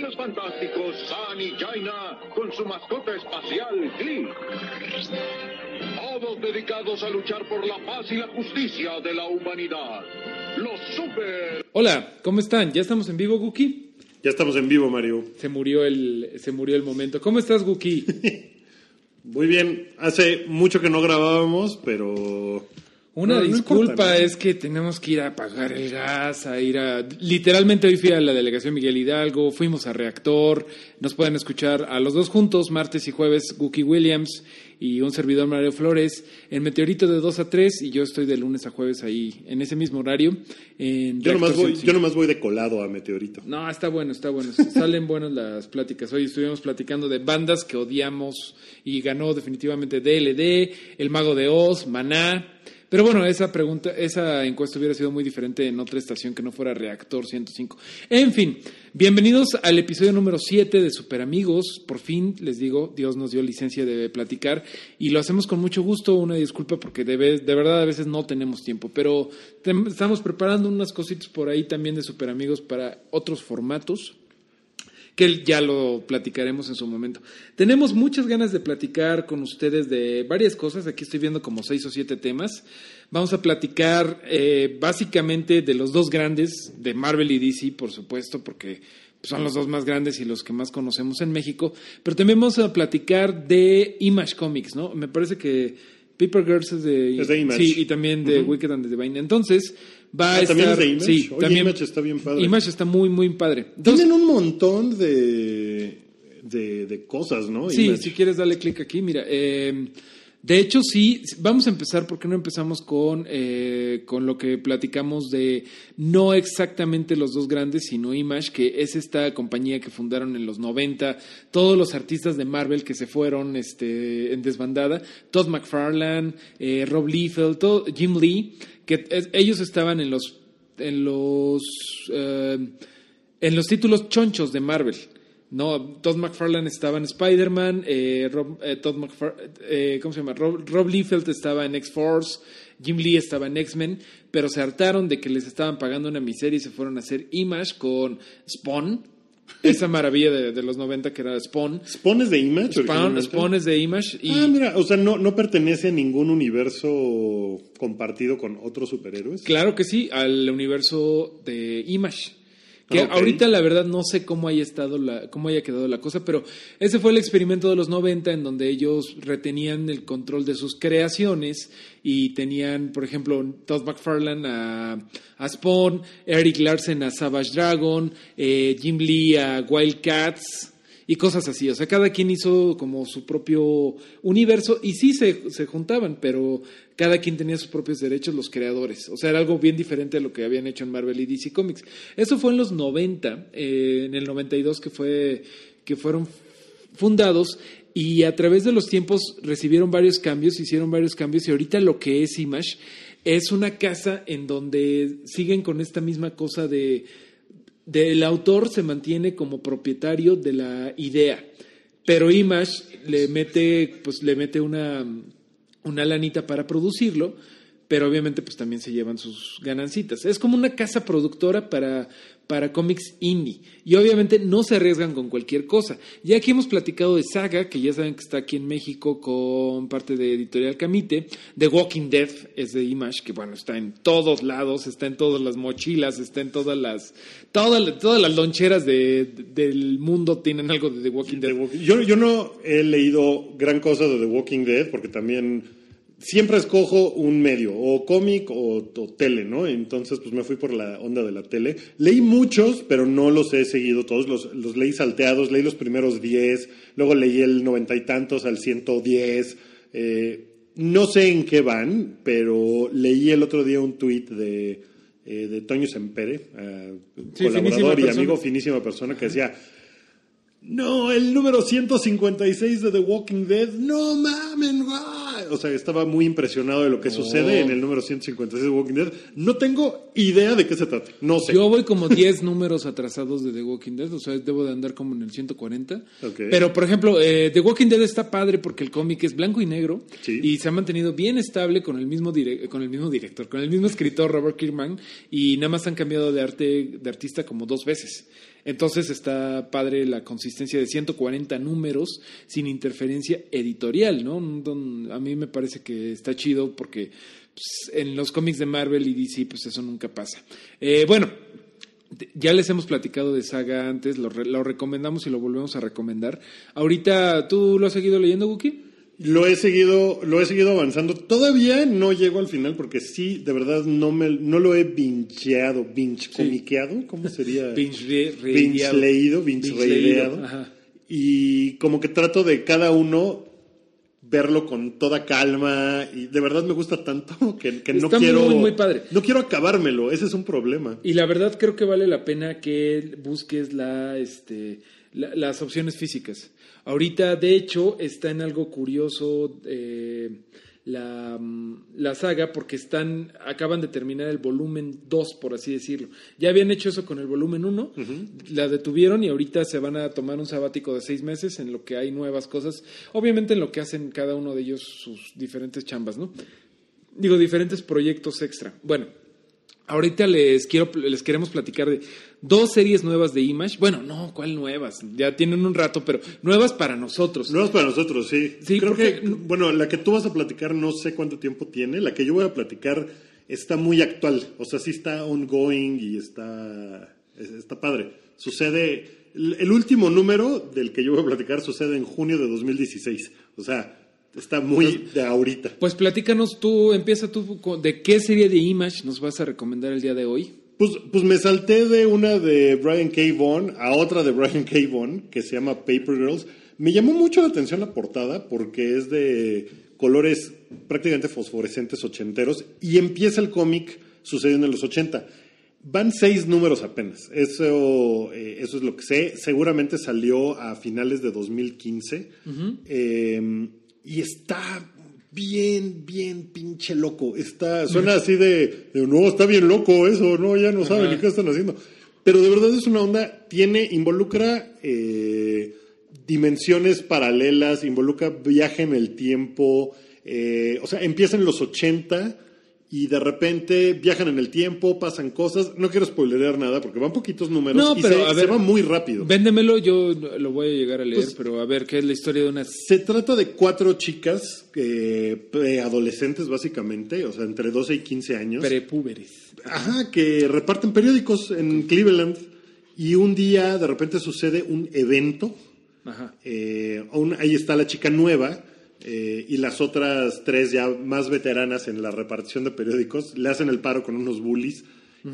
Y los gemelos fantásticos San y Jaina con su mascota espacial Glee. Todos dedicados a luchar por la paz y la justicia de la humanidad. Los super... Hola, ¿cómo están? ¿Ya estamos en vivo, Guki? Ya estamos en vivo, Mario. Se murió el, se murió el momento. ¿Cómo estás, Guki? Muy bien. Hace mucho que no grabábamos, pero... Una No, disculpa, es que tenemos que ir a pagar el gas, a ir a... Literalmente hoy fui a la delegación Miguel Hidalgo, fuimos a Reactor, nos pueden escuchar a los dos juntos, martes y jueves, Guki Williams y un servidor Mario Flores, en Meteorito de 2 a 3 y yo estoy de lunes a jueves ahí, en ese mismo horario. En Yo nomás, voy, 105. yo nomás voy de colado a Meteorito. No, está bueno, está bueno. Salen buenas las pláticas. Hoy estuvimos platicando de bandas que odiamos y ganó definitivamente DLD, El Mago de Oz, Maná. Pero bueno, esa pregunta, esa encuesta hubiera sido muy diferente en otra estación que no fuera Reactor 105. En fin, bienvenidos al episodio número 7 de Super Amigos. Por fin, les digo, Dios nos dio licencia de platicar y lo hacemos con mucho gusto. Una disculpa porque de, de verdad a veces no tenemos tiempo, pero estamos preparando unas cositas por ahí también de Super Amigos para otros formatos que ya lo platicaremos en su momento. Tenemos muchas ganas de platicar con ustedes de varias cosas. Aquí estoy viendo como seis o siete temas. Vamos a platicar eh, básicamente de los dos grandes, de Marvel y DC, por supuesto, porque son los dos más grandes y los que más conocemos en México. Pero también vamos a platicar de Image Comics, ¿no? Me parece que Paper Girls es de, Es de Image. Sí, y también de Wicked and the Divine. Entonces, va a Ah, estar... ¿también es de Image? Sí, Oye, también. Image está bien padre. Image está muy, muy padre. Entonces, Tienen un montón de, de, de cosas, ¿no? Sí, Image. si quieres darle clic aquí, mira. eh, de hecho, sí, vamos a empezar, ¿por qué no empezamos con, eh, con lo que platicamos de no exactamente los dos grandes, sino Image, que es esta compañía que fundaron en los 90, todos los artistas de Marvel que se fueron este, en desbandada, Todd McFarlane, eh, Rob Liefeld, Jim Lee, que ellos estaban en los, en los, eh, en los títulos chonchos de Marvel. No, Todd McFarlane estaba en Spider-Man, eh, Rob- eh, Todd McFar- eh, ¿cómo se llama? Rob, Rob Liefeld estaba en X-Force, Jim Lee estaba en X-Men, pero se hartaron de que les estaban pagando una miseria y se fueron a hacer Image con Spawn, esa maravilla de, de los 90 que era Spawn. ¿Spawn es de Image? Spawn? Spawn es de Image y... Ah, mira, o sea, no, no pertenece a ningún universo compartido con otros superhéroes. Claro que sí, al universo de Image. Que Ah, ahorita la verdad no sé cómo haya estado la, cómo haya quedado la cosa, pero ese fue el experimento de los 90 en donde ellos retenían el control de sus creaciones y tenían, por ejemplo, Todd McFarlane a, a Spawn, Eric Larsen a Savage Dragon, eh, Jim Lee a Wildcats y cosas así. O sea, cada quien hizo como su propio universo y sí se, se juntaban, pero cada quien tenía sus propios derechos, los creadores. O sea, era algo bien diferente a lo que habían hecho en Marvel y DC Comics. Eso fue en los 90, eh, en el 92 que, fue, que fueron fundados y a través de los tiempos recibieron varios cambios, hicieron varios cambios y ahorita lo que es Image es una casa en donde siguen con esta misma cosa de del autor se mantiene como propietario de la idea, pero Image le mete, pues le mete una, una lanita para producirlo, pero obviamente pues también se llevan sus ganancitas. Es como una casa productora para, para cómics indie y obviamente no se arriesgan con cualquier cosa. Ya aquí hemos platicado de Saga, que ya saben que está aquí en México con parte de Editorial Camite, The Walking Dead es de Image, que bueno, está en todos lados, está en todas las mochilas, está en todas las todas, todas las loncheras de- de- del mundo tienen algo de The Walking Dead. Yo, yo no he leído gran cosa de The Walking Dead porque también siempre escojo un medio, o cómic o, o tele, ¿no? Entonces, pues me fui por la onda de la tele. Leí muchos, pero no los he seguido todos. Los, los leí salteados, leí los primeros 10, luego leí el noventa y tantos al 110. Eh, no sé en qué van, pero leí el otro día un tuit de, eh, de Toño Sempere, eh, Sí, colaborador y persona. amigo, finísima persona, que decía, no, el número 156 de The Walking Dead, no mamen, guay". o sea, estaba muy impresionado de lo que sucede en el número 156 de The Walking Dead. No tengo idea de qué se trata, no sé. Yo voy como 10 números atrasados de The Walking Dead, o sea, debo de andar como en el 140. Ok. Pero, por ejemplo, eh, The Walking Dead está padre porque el cómic es blanco y negro Sí. y se ha mantenido bien estable con el mismo con el mismo director, con el mismo escritor Robert Kirkman y nada más han cambiado de arte de artista como dos veces. Entonces está padre la consistencia de 140 números sin interferencia editorial, ¿no? A mí me parece que está chido porque pues, en los cómics de Marvel y DC pues eso nunca pasa. Eh, bueno, ya les hemos platicado de Saga antes, lo recomendamos y lo volvemos a recomendar. Ahorita, ¿tú lo has seguido leyendo, Wookie? Lo he seguido, lo he seguido avanzando. Todavía no llego al final porque sí, de verdad no me, no lo he bincheado, binge comiqueado, ¿cómo sería? Binge re- Binge leído, binge Binge leído, reideado. ajá. Y como que trato de cada uno verlo con toda calma y de verdad me gusta tanto que, que no quiero muy, muy padre. no quiero acabármelo, ese es un problema. Y la verdad creo que vale la pena que busques la, este, la- las opciones físicas. Ahorita, de hecho, está en algo curioso eh, la, mm, la saga porque están acaban de terminar el volumen 2, por así decirlo. Ya habían hecho eso con el volumen 1, la detuvieron y ahorita se van a tomar un sabático de seis meses en lo que hay nuevas cosas. Obviamente en lo que hacen cada uno de ellos sus diferentes chambas, ¿no? Digo, diferentes proyectos extra. Bueno, Ahorita les quiero les queremos platicar de dos series nuevas de Image. Bueno, no, ¿cuál nuevas? Ya tienen un rato, pero nuevas para nosotros. No es para nosotros, sí. Sí, Creo porque- que, bueno, la que tú vas a platicar no sé cuánto tiempo tiene. La que yo voy a platicar está muy actual. O sea, sí está ongoing y está, está padre. Sucede, el último número del que yo voy a platicar sucede en junio de 2016. O sea, está muy de ahorita. Pues platícanos tú, empieza tú de qué serie de Image nos vas a recomendar el día de hoy. Pues, pues me salté de una de Brian K. Vaughan a otra de Brian K. Vaughan que se llama Paper Girls. Me llamó mucho la atención la portada porque es de colores prácticamente fosforescentes ochenteros y empieza el cómic sucediendo en los 80. Van seis números apenas. Eso, eh, eso es lo que sé. Seguramente salió a finales de 2015. Eh, y está bien, bien pinche loco. Está, suena así de, de, no, está bien loco eso, no, ya no saben ni qué están haciendo. Pero de verdad es una onda, tiene, involucra eh, dimensiones paralelas, involucra viaje en el tiempo, eh, o sea, empieza en los 80 y de repente viajan en el tiempo, pasan cosas. No quiero spoilerear nada porque van poquitos números No, y pero se, a se ver, va muy rápido. Véndemelo, yo lo voy a llegar a leer, Pues- pero a ver, ¿qué es la historia de una Se trata de cuatro chicas eh, preadolescentes, básicamente, o sea, entre 12 y 15 años. prepúberes? Ajá, que reparten periódicos en Cleveland y un día de repente sucede un evento. Ajá. eh, un- ahí está la chica nueva eh, y las otras tres ya más veteranas en la repartición de periódicos le hacen el paro con unos bullies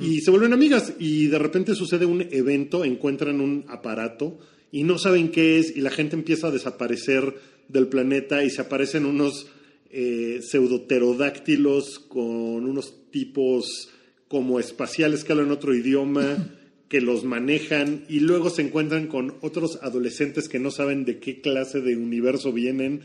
y se vuelven amigas y de repente sucede un evento, encuentran un aparato y no saben qué es y la gente empieza a desaparecer del planeta y se aparecen unos eh, pseudoterodáctilos con unos tipos como espaciales que hablan otro idioma, que los manejan y luego se encuentran con otros adolescentes que no saben de qué clase de universo vienen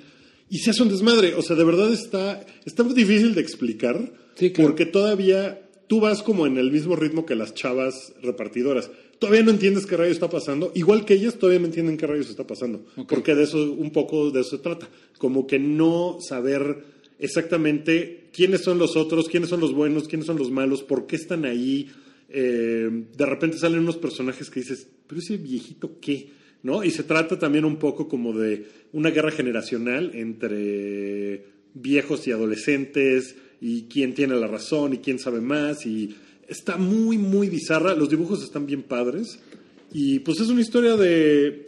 y se hace un desmadre. O sea, de verdad está, está muy difícil de explicar Sí, claro. porque todavía tú vas como en el mismo ritmo que las chavas repartidoras. Todavía no entiendes qué rayos está pasando, igual que ellas todavía no entienden qué rayos está pasando, porque de eso, un poco de eso se trata, como que no saber exactamente quiénes son los otros, quiénes son los buenos, quiénes son los malos, por qué están ahí. Eh, de repente salen unos personajes que dices, pero ese viejito qué, ¿no? Y se trata también un poco como de una guerra generacional entre viejos y adolescentes y quién tiene la razón y quién sabe más y está muy muy bizarra, los dibujos están bien padres y pues es una historia de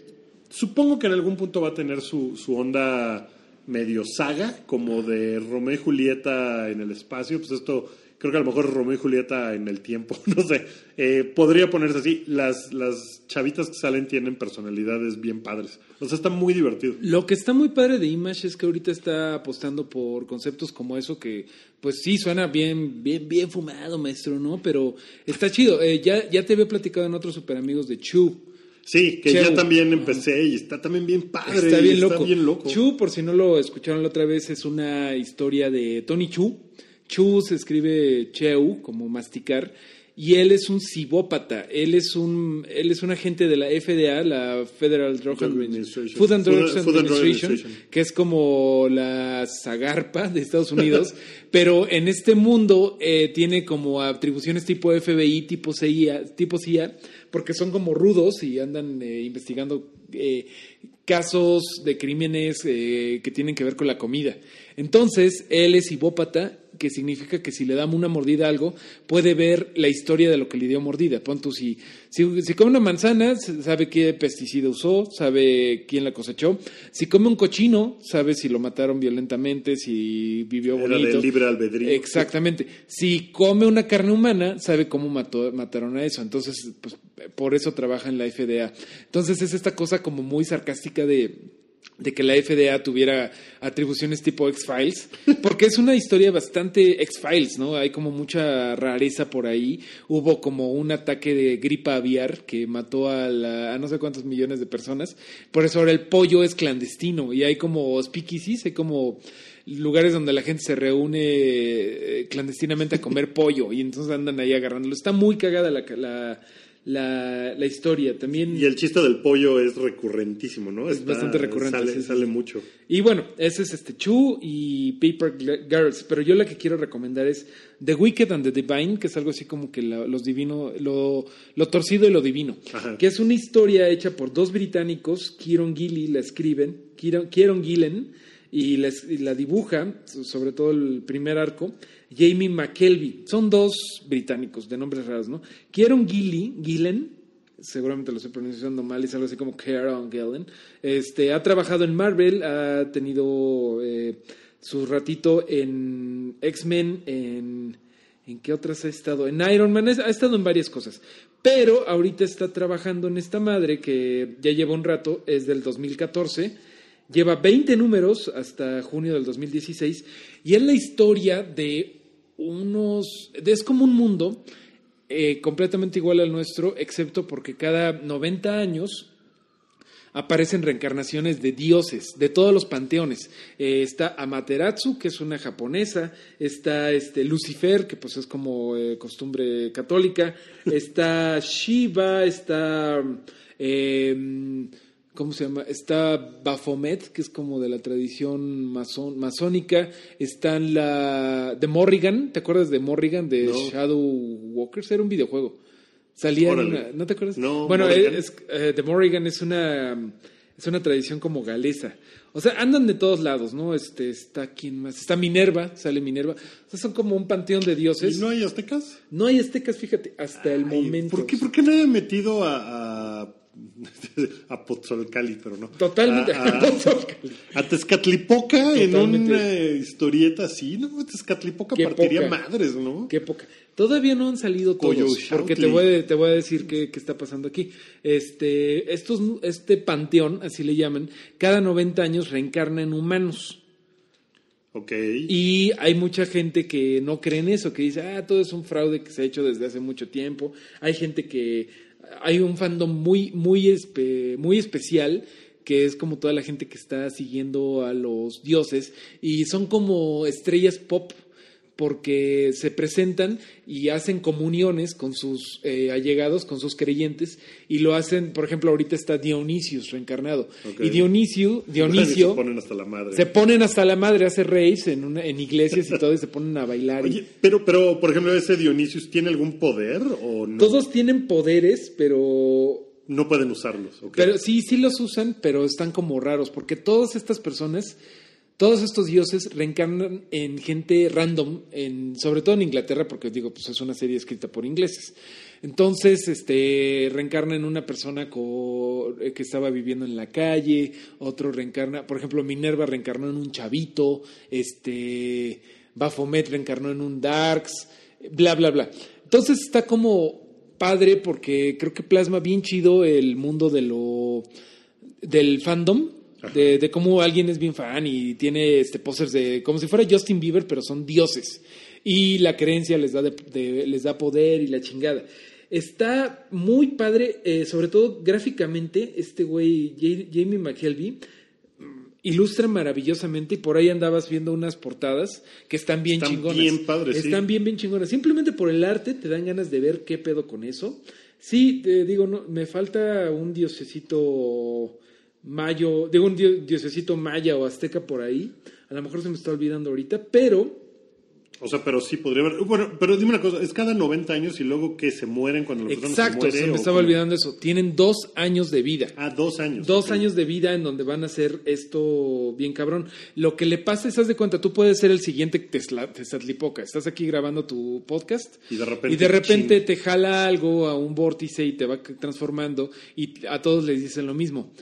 supongo que en algún punto va a tener su, su onda medio saga, como de Romeo y Julieta en el espacio, pues esto creo que a lo mejor Romeo y Julieta en el tiempo, no sé, eh, podría ponerse así. Las, las chavitas que salen tienen personalidades bien padres. O sea, está muy divertido. Lo que está muy padre de Image es que ahorita está apostando por conceptos como eso que, pues sí, suena bien, bien, bien fumado, maestro, ¿no? Pero está chido. Eh, ya, ya te había platicado en otros super amigos de Chu. Sí, que Cheu. ya también empecé y está también bien padre. Está bien y loco. bien loco. Chu, por si no lo escucharon la otra vez, es una historia de Tony Chu. Chu se escribe Cheu, como masticar, y él es un cibópata. Él es un, él es un agente de la FDA, la Federal Drug Administration. Food and Drug Food- Food and Drug Administration, Administration. que es como la Zagarpa de Estados Unidos, pero en este mundo eh, tiene como atribuciones tipo FBI, tipo CIA, tipo CIA, porque son como rudos y andan eh, investigando eh, casos de crímenes eh, que tienen que ver con la comida. Entonces, él es hipópata, que significa que si le damos una mordida a algo, puede ver la historia de lo que le dio mordida. Pon tú, si, si, si come una manzana, sabe qué pesticida usó, sabe quién la cosechó. Si come un cochino, sabe si lo mataron violentamente, si vivió Era bonito. de libre albedrío. Exactamente. Si come una carne humana, sabe cómo mató, mataron a eso. Entonces, pues, por eso trabaja en la FDA. Entonces, es esta cosa como muy sarcástica de, de que la FDA tuviera atribuciones tipo X-Files, porque es una historia bastante X-Files, ¿no? Hay como mucha rareza por ahí. Hubo como un ataque de gripa aviar que mató a, la- a no sé cuántos millones de personas. Por eso ahora el pollo es clandestino y hay como speakeasies, hay como lugares donde la gente se reúne eh, clandestinamente a comer pollo y entonces andan ahí agarrándolo. Está muy cagada la, la, la, la historia. También Y el chiste del pollo es recurrentísimo, ¿no? Es bastante recurrente, Sale, sí, sí, sale sí. mucho. Y bueno, ese es este Chu y Paper Girls, pero yo la que quiero recomendar es The Wicked and the Divine, que es algo así como que la- los divino, lo, lo torcido y lo divino, Ajá. que es una historia hecha por dos británicos, Kieron Gilly la escriben, Kieron, Kieron Gillen, y la, dibuja, so- sobre todo el primer arco, Jamie McKelvey. Son dos británicos de nombres raros, ¿no? Kieron Gilly, Gillen, seguramente lo estoy pronunciando mal, es algo así como Kieron Gillen, este, ha trabajado en Marvel, ha tenido eh, su ratito en X-Men, en... ¿En qué otras ha estado? En Iron Man, ha estado en varias cosas. Pero ahorita está trabajando en esta madre que ya lleva un rato, es del 2014. Lleva 20 números hasta junio del 2016. Y es la historia de unos. es como un mundo eh, completamente igual al nuestro, excepto porque cada 90 años aparecen reencarnaciones de dioses de todos los panteones. Eh, está Amaterasu, que es una japonesa, está este Lucifer, que pues es como eh, costumbre católica, está Shiva, está eh, ¿cómo se llama? Está Baphomet, que es como de la tradición masón- masónica, están la de Morrigan, ¿te acuerdas de Morrigan de No. Shadow Walkers? Era un videojuego. Salía una- ¿no te acuerdas? No, bueno, Morrigan. es, eh, The Morrigan es una es una tradición como galesa. O sea, andan de todos lados, ¿no? Este está quién más, está Minerva, sale Minerva. O sea, son como un panteón de dioses. ¿Y no hay aztecas? No hay aztecas, fíjate, hasta el momento. ¿Por qué, por qué no he metido a, a, a Pozzolcali, pero no? Totalmente. A, a- a Tezcatlipoca en una historieta así, ¿no? Tezcatlipoca Qué partiría poca. madres, ¿no? Qué poca. Todavía no han salido todos, porque te voy, a, te voy a decir qué, qué está pasando aquí. Este, estos, este panteón, así le llaman, cada 90 años reencarna en humanos. Ok. Y hay mucha gente que no cree en eso, que dice, ah, todo es un fraude que se ha hecho desde hace mucho tiempo. Hay gente que, hay un fandom muy, muy, muy especial que es como toda la gente que está siguiendo a los dioses y son como estrellas pop porque se presentan y hacen comuniones con sus eh, allegados, con sus creyentes, y lo hacen, por ejemplo, ahorita está Dionisius reencarnado. Y Dionisio, Se Dionisio ponen hasta la madre. se ponen hasta la madre, hace raves en, una, en iglesias y todo, y se ponen a bailar. y- pero, pero, por ejemplo, ¿ese Dionisius tiene algún poder o no? Todos tienen poderes, pero No pueden usarlos, ok. Pero sí, sí los usan, pero están como raros, porque todas estas personas, todos estos dioses reencarnan en gente random, en, sobre todo en Inglaterra, porque digo, pues es una serie escrita por ingleses. Entonces, este, reencarna en una persona eh, que estaba viviendo en la calle, otro reencarna, por ejemplo, Minerva reencarnó en un chavito, este, Baphomet reencarnó en un Darks, bla, bla, bla. Entonces está como padre porque creo que plasma bien chido el mundo de lo del fandom. De, de cómo alguien es bien fan y tiene este pósters de como si fuera Justin Bieber, pero son dioses. Y la creencia les da, de- de- les da poder y la chingada. Está muy padre, eh, sobre todo gráficamente, este güey, Ja- Jamie McKelvey, ilustra maravillosamente y por ahí andabas viendo unas portadas que están bien Están chingonas. bien padres, sí. Están bien, bien chingonas. Simplemente por el arte te dan ganas de ver qué pedo con eso. Sí, te digo, no, me falta un diosecito mayo, digo un dio- diosecito maya o azteca por ahí. A lo mejor se me está olvidando ahorita, pero O sea, pero sí podría haber. Bueno, pero dime una cosa, es cada 90 años y luego que se mueren cuando la persona exacto, se muere. me estaba cómo? olvidando eso. Tienen dos años de vida. Ah, dos años. Dos años de vida en donde van a hacer esto bien cabrón. Lo que le pasa es, haz de cuenta, tú puedes ser el siguiente Tesla, Tezcatlipoca. Estás aquí grabando tu podcast Y de repente, y de repente chin. te jala algo a un vórtice y te va transformando y a todos les dicen lo mismo.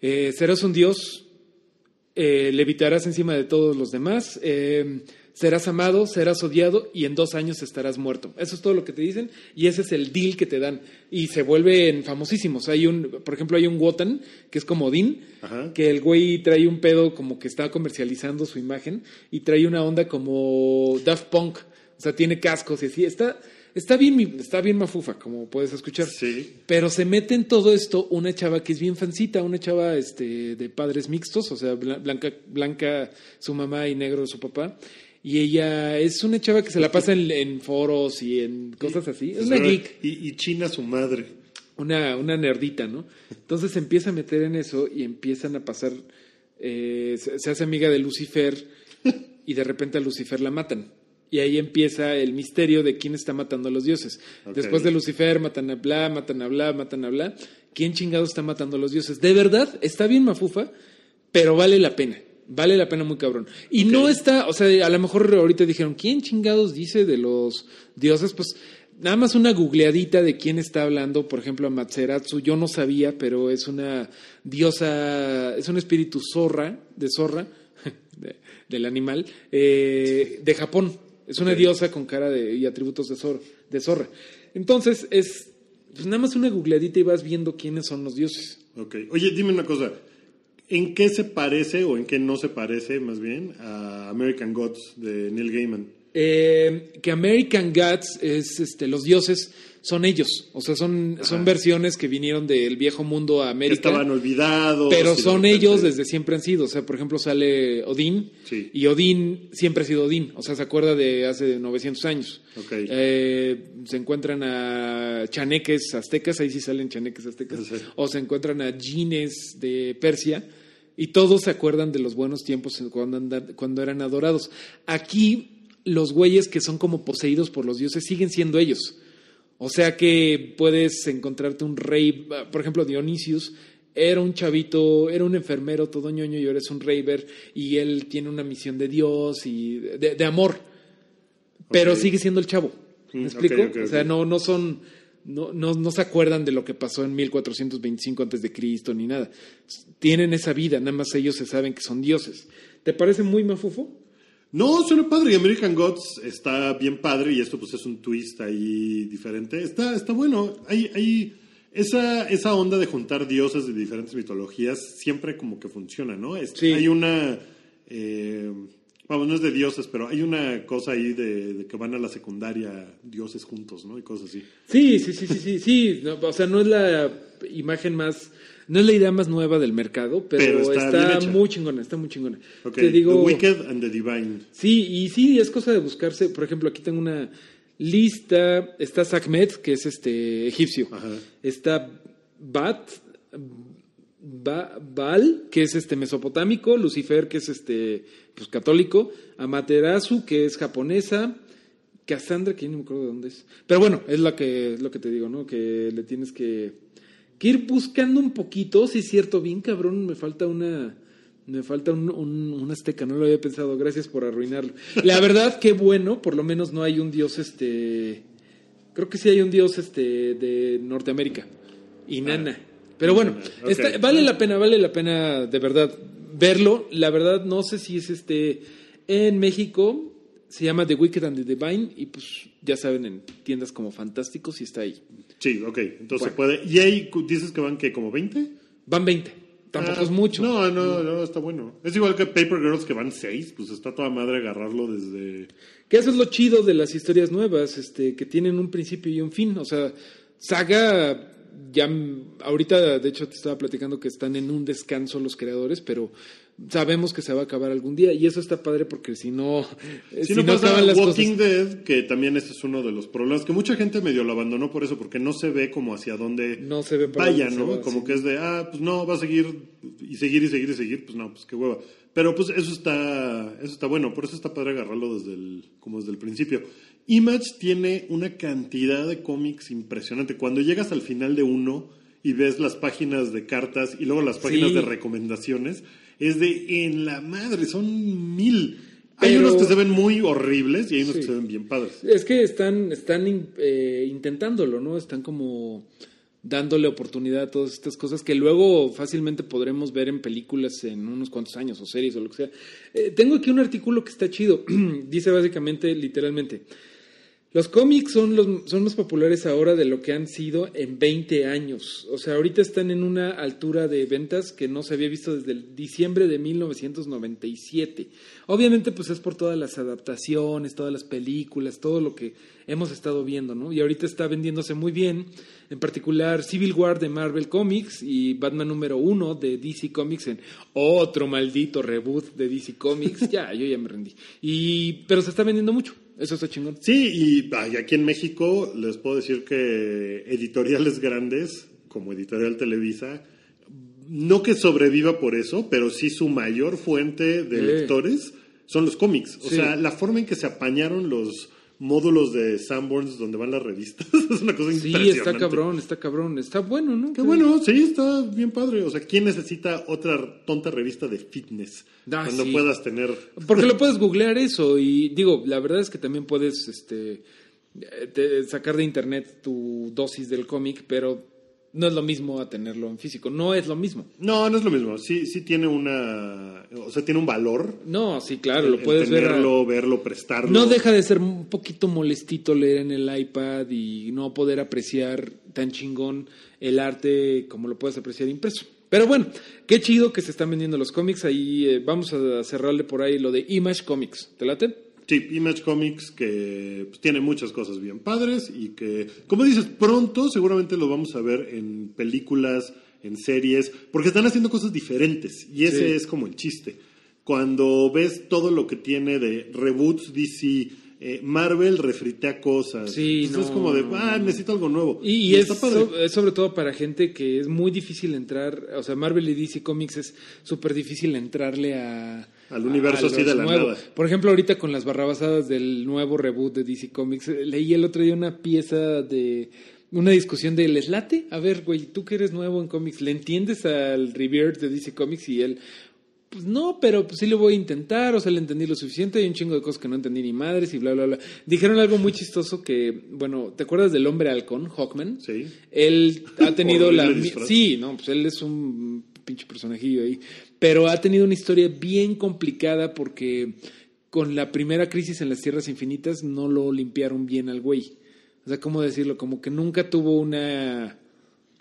Eh, serás un dios, eh, levitarás encima de todos los demás, eh, serás amado, serás odiado y en dos años estarás muerto. Eso es todo lo que te dicen y ese es el deal que te dan. Y se vuelven famosísimos. Hay un, por ejemplo, hay un Wotan, que es como Odín, Ajá. que el güey trae un pedo como que está comercializando su imagen y trae una onda como Daft Punk. O sea, tiene cascos y así. Está, está, bien, mi- está bien mafufa, como puedes escuchar. Sí. Pero se mete en todo esto una chava que es bien fancita, una chava este, de padres mixtos, o sea, bla- blanca, blanca su mamá y negro su papá. Y ella es una chava que se la pasa en, en foros y en cosas así. Es una geek, Y, y China su madre. una, una nerdita, ¿no? Entonces se empieza a meter en eso y empiezan a pasar. eh, se, se hace amiga de Lucifer y de repente a Lucifer la matan. Y ahí empieza el misterio de quién está matando a los dioses. Después de Lucifer, matan a Bla, matan a Bla, matan a Bla. ¿Quién chingado está matando a los dioses? De verdad, está bien mafufa, pero vale la pena. Vale la pena muy cabrón. Y no está, o sea, a lo mejor ahorita dijeron, ¿quién chingados dice de los dioses? Pues nada más una googleadita de quién está hablando, por ejemplo, Amaterasu, yo no sabía, pero es una diosa, es un espíritu zorra, de zorra, de- del animal, eh, de Japón. Es una diosa con cara de, y atributos de, zor- de zorra. Entonces, es pues nada más una googleadita y vas viendo quiénes son los dioses. Ok. Oye, dime una cosa. ¿En qué se parece o en qué no se parece, más bien, a American Gods de Neil Gaiman? Eh, que American Gods es este, los dioses son ellos, o sea, son, son versiones que vinieron del viejo mundo a Que América. estaban olvidados. Pero de son ellos desde siempre han sido. O sea, por ejemplo, sale Odín. Sí. Y Odín siempre ha sido Odín. O sea, se acuerda de hace 900 años. Eh, se encuentran a chaneques aztecas, ahí sí salen chaneques aztecas. Sí. O se encuentran a jeans de Persia. Y todos se acuerdan de los buenos tiempos cuando, cuando eran adorados. Aquí, los güeyes que son como poseídos por los dioses siguen siendo ellos. O sea que puedes encontrarte un rey, por ejemplo, Dionisius era un chavito, era un enfermero todo ñoño y ahora es un reyber y él tiene una misión de Dios y de, de amor, pero sigue siendo el chavo. ¿Me explico? O sea, no, no son, no, no, no se acuerdan de lo que pasó en 1425 antes de Cristo ni nada. Tienen esa vida, nada más ellos se saben que son dioses. ¿Te parece muy mafufo? No, suena padre. Y American Gods está bien padre y esto pues es un twist ahí diferente. Está, está bueno. Hay, hay esa, esa onda de juntar dioses de diferentes mitologías siempre como que funciona, ¿no? Es- Sí. Hay una... eh, vamos, no es de dioses, pero hay una cosa ahí de, de que van a la secundaria dioses juntos, ¿no? Y cosas así. Sí, sí, sí, sí, sí, sí. No, o sea, no es la imagen más, no es la idea más nueva del mercado, pero, Pero está muy chingona, está muy chingona. Te digo, The Wicked and the Divine. sí, y sí, es cosa de buscarse. Por ejemplo, aquí tengo una lista. Está Sakmet, que es este egipcio. Ajá. Está Bat, Ba- Baal, que es este mesopotámico, Lucifer, que es este pues católico, Amaterasu, que es japonesa, Cassandra, que yo no me acuerdo de dónde es. Pero bueno, es lo que, es lo que te digo, ¿no? Que le tienes que, que ir buscando un poquito, si es cierto, bien cabrón, me falta una... Me falta un, un, un azteca, no lo había pensado, gracias por arruinarlo. La verdad, qué bueno, por lo menos no hay un dios, este... Creo que sí hay un dios, este, de Norteamérica, Inanna. Pero bueno, Inanna, ok. está- vale la pena, vale la pena de verdad verlo. La verdad, no sé si es este en México. Se llama The Wicked and the Divine y pues ya saben, en tiendas como Fantásticos y está ahí. Sí, ok. Entonces puede. ¿Y ahí dices que van que como 20? Van 20. Tampoco Ah, es mucho. No, no, no, está bueno. Es igual que Paper Girls que van 6, pues está toda madre agarrarlo desde... Que eso es lo chido de las historias nuevas, este, que tienen un principio y un fin. O sea, Saga, ya ahorita de hecho te estaba platicando que están en un descanso los creadores, pero sabemos que se va a acabar algún día y eso está padre porque si no, eh, Si, no, no pasa acaban las Walking cosas. Dead, que también ese es uno de los problemas, que mucha gente medio lo abandonó por eso, porque no se ve como hacia dónde No se ve para vaya, ¿no? va, como sí. que es de, ah, pues no, va a seguir y seguir y seguir y seguir, pues no, pues qué hueva. Pero pues eso está, eso está bueno, por eso está padre agarrarlo desde el, como desde el principio. Image tiene una cantidad de cómics impresionante. Cuando llegas al final de uno y ves las páginas de cartas y luego las páginas Sí. de recomendaciones, es de en la madre, son mil. Hay unos que se ven muy horribles y hay unos Sí. que se ven bien padres. Es que están, están eh, intentándolo, ¿no? Están como dándole oportunidad a todas estas cosas que luego fácilmente podremos ver en películas en unos cuantos años o series o lo que sea. Eh, tengo aquí un artículo que está chido. Dice básicamente, literalmente, los cómics son, los, son más populares ahora de lo que han sido en 20 años. O sea, ahorita están en una altura de ventas que no se había visto desde el diciembre de 1997. Obviamente, pues es por todas las adaptaciones, todas las películas, todo lo que hemos estado viendo, ¿no? Y ahorita está vendiéndose muy bien, en particular Civil War de Marvel Comics y Batman número uno de DC Comics en otro maldito reboot de DC Comics. ya, yo ya me rendí. Y, pero se está vendiendo mucho. Eso está chingón. Sí, y ay, aquí en México les puedo decir que editoriales grandes, como Editorial Televisa, no que sobreviva por eso, pero sí su mayor fuente de Sí. lectores son los cómics. O Sí. sea, la forma en que se apañaron los módulos de Sanborns donde van las revistas es una cosa Sí, impresionante. está cabrón, está cabrón. Está bueno, ¿no? Qué bueno, sí, está bien padre. O sea, ¿quién necesita otra tonta revista de fitness Ah, cuando sí. puedas tener... Porque lo puedes googlear eso y digo, la verdad es que también puedes este, eh, te- sacar de internet tu dosis del cómic, pero no es lo mismo a tenerlo en físico. No es lo mismo. No, no es lo mismo. Sí, sí tiene una... O sea, tiene un valor. No, sí, claro, el- lo puedes ver. tenerlo, verlo, prestarlo. No deja de ser un poquito molestito leer en el iPad y no poder apreciar tan chingón el arte como lo puedes apreciar impreso. Pero bueno, qué chido que se están vendiendo los cómics. Ahí eh, vamos a cerrarle por ahí lo de Image Comics. ¿Te late? Sí, Image Comics que pues, tiene muchas cosas bien padres y que, como dices, pronto seguramente lo vamos a ver en películas, en series, porque están haciendo cosas diferentes y ese Sí. es como el chiste. Cuando ves todo lo que tiene de reboots DC, eh, Marvel refritea cosas. Sí, Entonces es como de, ah, necesito algo nuevo. Y, y es, está padre. so- es sobre todo para gente que es muy difícil entrar, o sea, Marvel y DC Comics es súper difícil entrarle a... Al universo así de la nuevo. nada. Por ejemplo, ahorita con las barrabasadas del nuevo reboot de DC Comics, eh, leí el otro día una pieza de una discusión de ¿les late? A ver, güey, tú que eres nuevo en cómics, ¿le entiendes al Rebirth de DC Comics? Y él, pues no, pero pues sí lo voy a intentar, o sea, le entendí lo suficiente, hay un chingo de cosas que no entendí ni madres y bla, bla, bla. Dijeron algo muy chistoso que, bueno, ¿te acuerdas del hombre halcón, Hawkman? Sí. Él ha tenido la... Sí, no, pues él es un pinche personajillo ahí, pero ha tenido una historia bien complicada porque con la primera crisis en las Tierras Infinitas no lo limpiaron bien al güey. O sea, ¿cómo decirlo? Como que nunca tuvo una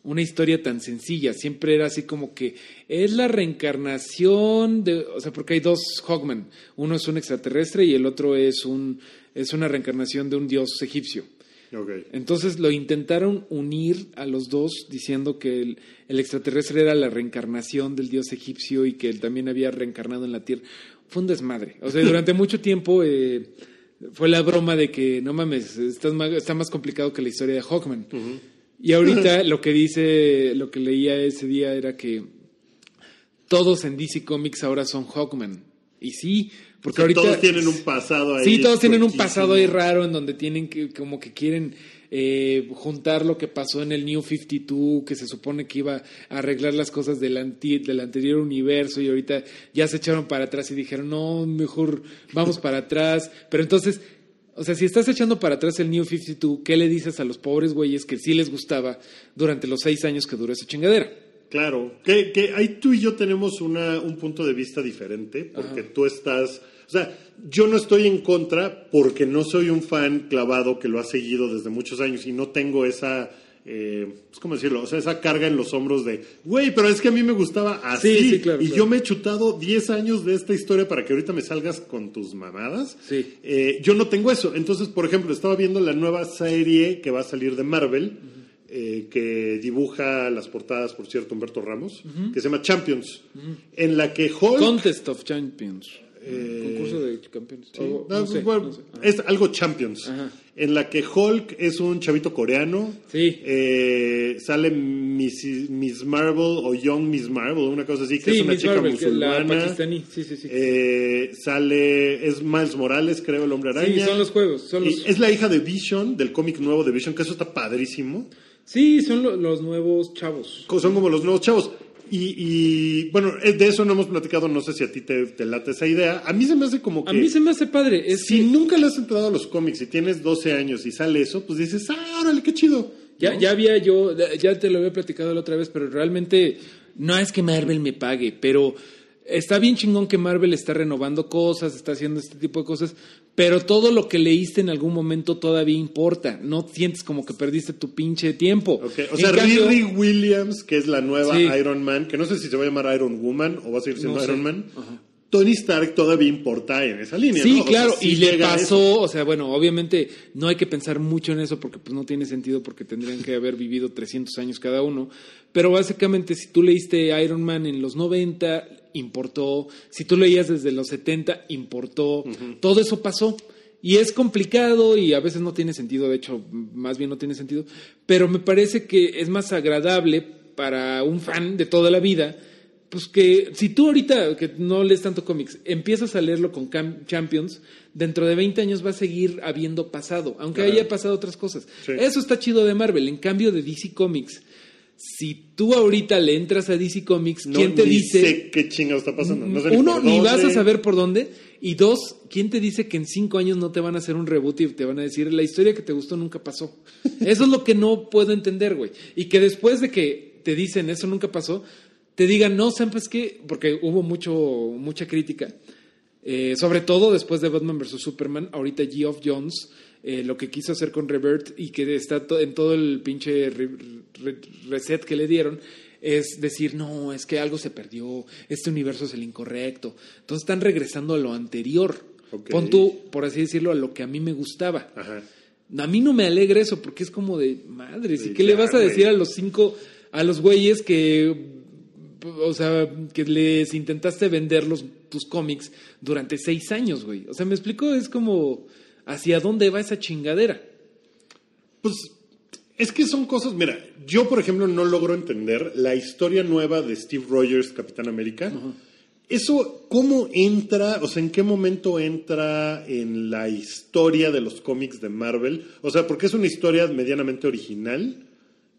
una historia tan sencilla. Siempre era así como que es la reencarnación de, o sea, porque hay dos Hogman. Uno es un extraterrestre y el otro es un es una reencarnación de un dios egipcio. Entonces lo intentaron unir a los dos diciendo que el, el extraterrestre era la reencarnación del dios egipcio y que él también había reencarnado en la Tierra. Fue un desmadre. O sea, durante mucho tiempo eh, fue la broma de que, no mames, estás más- está más complicado que la historia de Hawkman. Y ahorita lo que dice, lo que leía ese día era que todos en DC Comics ahora son Hawkman. Y sí, porque sea, ahorita... todos tienen un pasado ahí. Sí, todos tienen un pasado ahí raro en donde tienen que, como que quieren eh, juntar lo que pasó en el New 52, que se supone que iba a arreglar las cosas del, anti- del anterior universo y ahorita ya se echaron para atrás y dijeron, no, mejor vamos para atrás. Pero entonces, o sea, si estás echando para atrás el New 52, ¿qué le dices a los pobres güeyes que sí les gustaba durante los seis años que duró esa chingadera? Claro, que, que ahí tú y yo tenemos una, un punto de vista diferente, porque tú estás, o sea, yo no estoy en contra porque no soy un fan clavado que lo ha seguido desde muchos años y no tengo esa, eh, ¿cómo decirlo? O sea, esa carga en los hombros de, güey, pero es que a mí me gustaba así. Sí, sí, claro, y claro. yo me he chutado 10 años de esta historia para que ahorita me salgas con tus mamadas. Sí. Eh, yo no tengo eso. Entonces, por ejemplo, estaba viendo la nueva serie que va a salir de Marvel, eh, que dibuja las portadas, por cierto, Humberto Ramos, que se llama Champions, en la que Hulk... Contest of Champions. Eh, Concurso de campeones. Sí. O- No, no sé, bueno, no sé. Ajá. es algo Champions, Ajá. en la que Hulk es un chavito coreano, Sí. eh, sale Miss, Miss Marvel o Young Miss Marvel, una cosa así, que Sí, es una Miss chica Marvel, la musulmana. pakistaní. Sí, sí, sí. Eh, sale, es Miles Morales, creo, el hombre araña. Sí, son los juegos. Son los... es la hija de Vision, del cómic nuevo de Vision, que eso está padrísimo. Sí, son lo- los nuevos chavos. Son como los nuevos chavos. Y, y, bueno, eh, de eso no hemos platicado, no sé si a ti te, te late esa idea. A mí se me hace como que... A mí se me hace padre. Es Si que nunca le has entrado a los cómics y tienes 12 años y sale eso, pues dices, ah, órale, qué chido. ya, ya había yo, ya te lo había platicado la otra vez, pero realmente no es que Marvel me pague, pero está bien chingón que Marvel está renovando cosas, está haciendo este tipo de cosas, pero todo lo que leíste en algún momento todavía importa. No sientes como que perdiste tu pinche tiempo. O En sea, cambio- Riri Williams, que es la nueva Sí. Iron Man, que no sé si se va a llamar Iron Woman o va a seguir siendo No sé. Iron Man. Tony Stark todavía importa en esa línea. Sí, ¿no? O sea, claro, sí y le pasó, o sea, bueno, obviamente no hay que pensar mucho en eso porque pues no tiene sentido porque tendrían que haber vivido 300 años cada uno, pero básicamente si tú leíste Iron Man en los 90, importó, si tú leías desde los 70, importó, todo eso pasó. Y es complicado y a veces no tiene sentido, de hecho, más bien no tiene sentido, pero me parece que es más agradable para un fan de toda la vida pues que si tú ahorita que no lees tanto cómics, empiezas a leerlo con Cam- Champions, dentro de 20 años va a seguir habiendo pasado, aunque haya pasado otras cosas. Sí. Eso está chido de Marvel. En cambio de DC Comics, si tú ahorita le entras a DC Comics, No, ¿quién te ni dice? sé qué chingados está pasando. No sé Uno, ni vas a saber por dónde. Y dos, ¿quién te dice que en cinco años no te van a hacer un reboot y te van a decir la historia que te gustó nunca pasó? Eso es lo que no puedo entender, güey. Y que después de que te dicen eso nunca pasó, te digan, no, ¿sabes qué? Porque hubo mucho, mucha crítica. Eh, sobre todo después de Batman vs. Superman, ahorita Geoff Jones, eh, lo que quiso hacer con Revert y que está to- en todo el pinche re- re- reset que le dieron, es decir, no, es que algo se perdió, este universo es el incorrecto. Entonces están regresando a lo anterior. Pon tú, por así decirlo, a lo que a mí me gustaba. Ajá. A mí no me alegra eso porque es como de madre. Sí, ¿Y qué le vas a güey. decir a los cinco, a los güeyes que, o sea, que les intentaste vender los, tus cómics durante seis años, güey? O sea, me explico, es como, ¿hacia dónde va esa chingadera? Pues es que son cosas, mira, yo por ejemplo no logro entender la historia nueva de Steve Rogers, Capitán América. Eso, ¿cómo entra, o sea, en qué momento entra en la historia de los cómics de Marvel? O sea, porque es una historia medianamente original.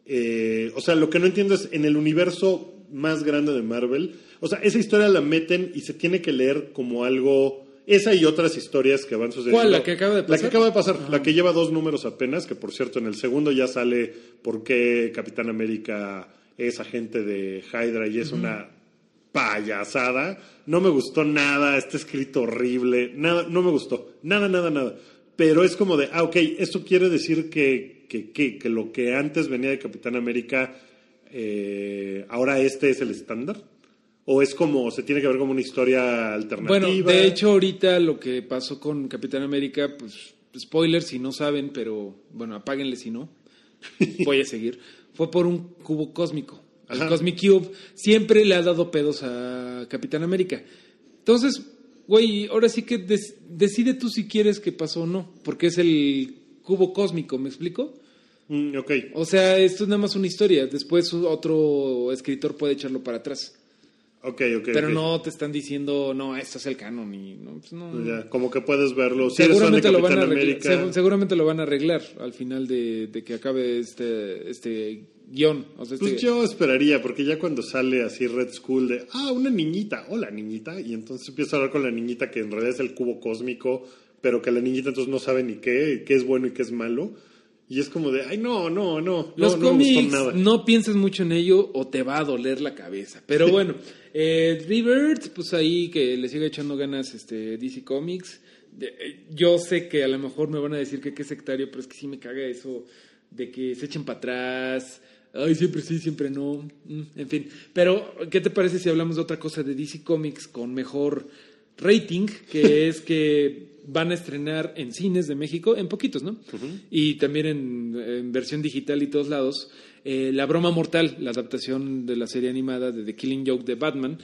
Eh, o sea, lo que no entiendo es en el universo más grande de Marvel, o sea, esa historia la meten y se tiene que leer como algo, esa y otras historias que van sucediendo. ¿Cuál? ¿La que acaba de La pasar? que acaba de pasar, la que lleva dos números apenas, que por cierto en el segundo ya sale por qué Capitán América es agente de Hydra y es una payasada. No me gustó nada, está escrito horrible, nada, no me gustó, nada, nada, nada. Pero es como de, ah, ok, esto quiere decir que, que, que, que lo que antes venía de Capitán América, eh, ahora este es el estándar. O es como, se tiene que ver como una historia alternativa. Bueno, de hecho, ahorita lo que pasó con Capitán América, pues, spoiler si no saben, pero bueno, apáguenle si no. Voy a seguir. Fue por un cubo cósmico. El Ajá. Cosmic Cube siempre le ha dado pedos a Capitán América. Entonces, güey, ahora sí que des- decide tú si quieres que pasó o no, porque es el cubo cósmico, ¿me explico? Mm, ok. O sea, esto es nada más una historia. Después otro escritor puede echarlo para atrás. Ok, ok. Pero no te están diciendo, no, esto es el canon. Y, no, pues no. Ya, como que puedes verlo. Si eres fan de seguramente lo van a América, segu- seguramente lo van a arreglar al final de, de que acabe este este guion o sea, este- Pues yo esperaría, porque ya cuando sale así Red School de, ah, una niñita, hola niñita, y entonces empieza a hablar con la niñita que en realidad es el cubo cósmico, pero que la niñita entonces no sabe ni qué, qué es bueno y qué es malo. Y es como de, ay, no, no, no. Los no, cómics, no, me gustó nada. no pienses mucho en ello o te va a doler la cabeza. Pero bueno, eh, Rebirth, pues ahí que le siga echando ganas este DC Comics. Eh, yo sé que a lo mejor me van a decir que qué sectario, pero es que sí me caga eso de que se echen para atrás. Ay, siempre sí, siempre no. Mm, En fin. Pero, ¿qué te parece si hablamos de otra cosa de DC Comics con mejor rating? Que es que van a estrenar en cines de México, en poquitos, ¿no? Y también en, en versión digital y todos lados. eh, la Broma Mortal, la adaptación de la serie animada de The Killing Joke de Batman.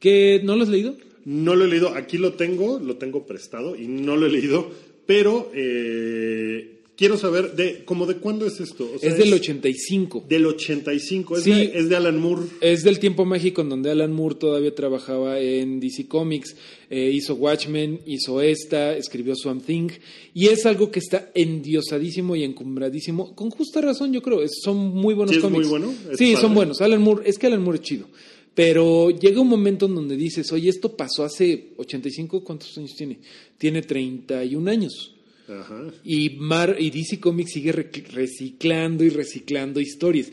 Que, ¿No lo has leído? No lo he leído, aquí lo tengo, lo tengo prestado y no lo he leído, pero eh, quiero saber de cómo de cuándo es esto. O sea, es del 85. Del 85, es, Sí. de, es de Alan Moore. Es del tiempo mágico en donde Alan Moore todavía trabajaba en DC Comics, eh, hizo Watchmen, hizo esta, escribió Swamp Thing, y es algo que está endiosadísimo y encumbradísimo, con justa razón yo creo, es- son muy buenos ¿Sí es cómics. muy bueno? ¿Es Sí, padre? son buenos, Alan Moore, es que Alan Moore es chido, pero llega un momento en donde dices, oye, esto pasó hace 85, ¿cuántos años tiene? Tiene 31 años. Ajá. Y, Mar, y DC Comics sigue rec- reciclando y reciclando historias.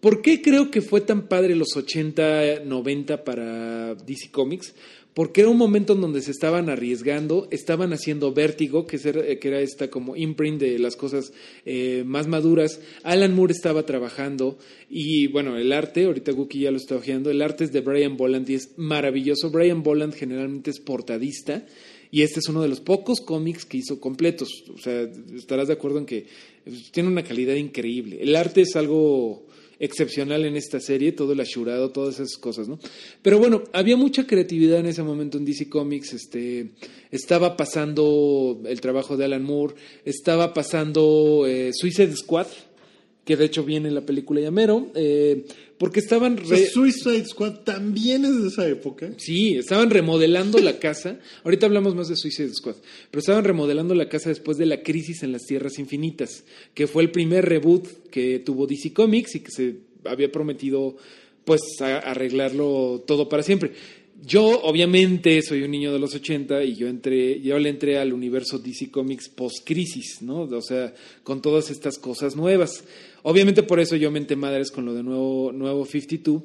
¿Por qué creo que fue tan padre los 80, 90 para DC Comics? Porque era un momento en donde se estaban arriesgando, estaban haciendo vértigo, que que era esta como imprint de las cosas eh, más maduras. Alan Moore estaba trabajando y bueno, el arte, ahorita Guki ya lo está ojeando, el arte es de Brian Boland y es maravilloso. Brian Boland generalmente es portadista y este es uno de los pocos cómics que hizo completos. O sea, estarás de acuerdo en que pues, tiene una calidad increíble. El arte es algo excepcional en esta serie, todo el ashurado, todas esas cosas, ¿no? Pero bueno, había mucha creatividad en ese momento en DC Comics, este, estaba pasando el trabajo de Alan Moore, estaba pasando eh, Suicide Squad, que de hecho viene en la película Llamero, eh, porque estaban... Re- Suicide Squad también es de esa época. Sí, estaban remodelando la casa. Ahorita hablamos más de Suicide Squad, pero estaban remodelando la casa después de la crisis en las Tierras Infinitas, que fue el primer reboot que tuvo DC Comics y que se había prometido pues a- arreglarlo todo para siempre. Yo obviamente soy un niño de los 80 y yo entré yo le entré al universo DC Comics post-crisis, ¿no? O sea, con todas estas cosas nuevas. Obviamente por eso yo menté madres con lo de nuevo nuevo 52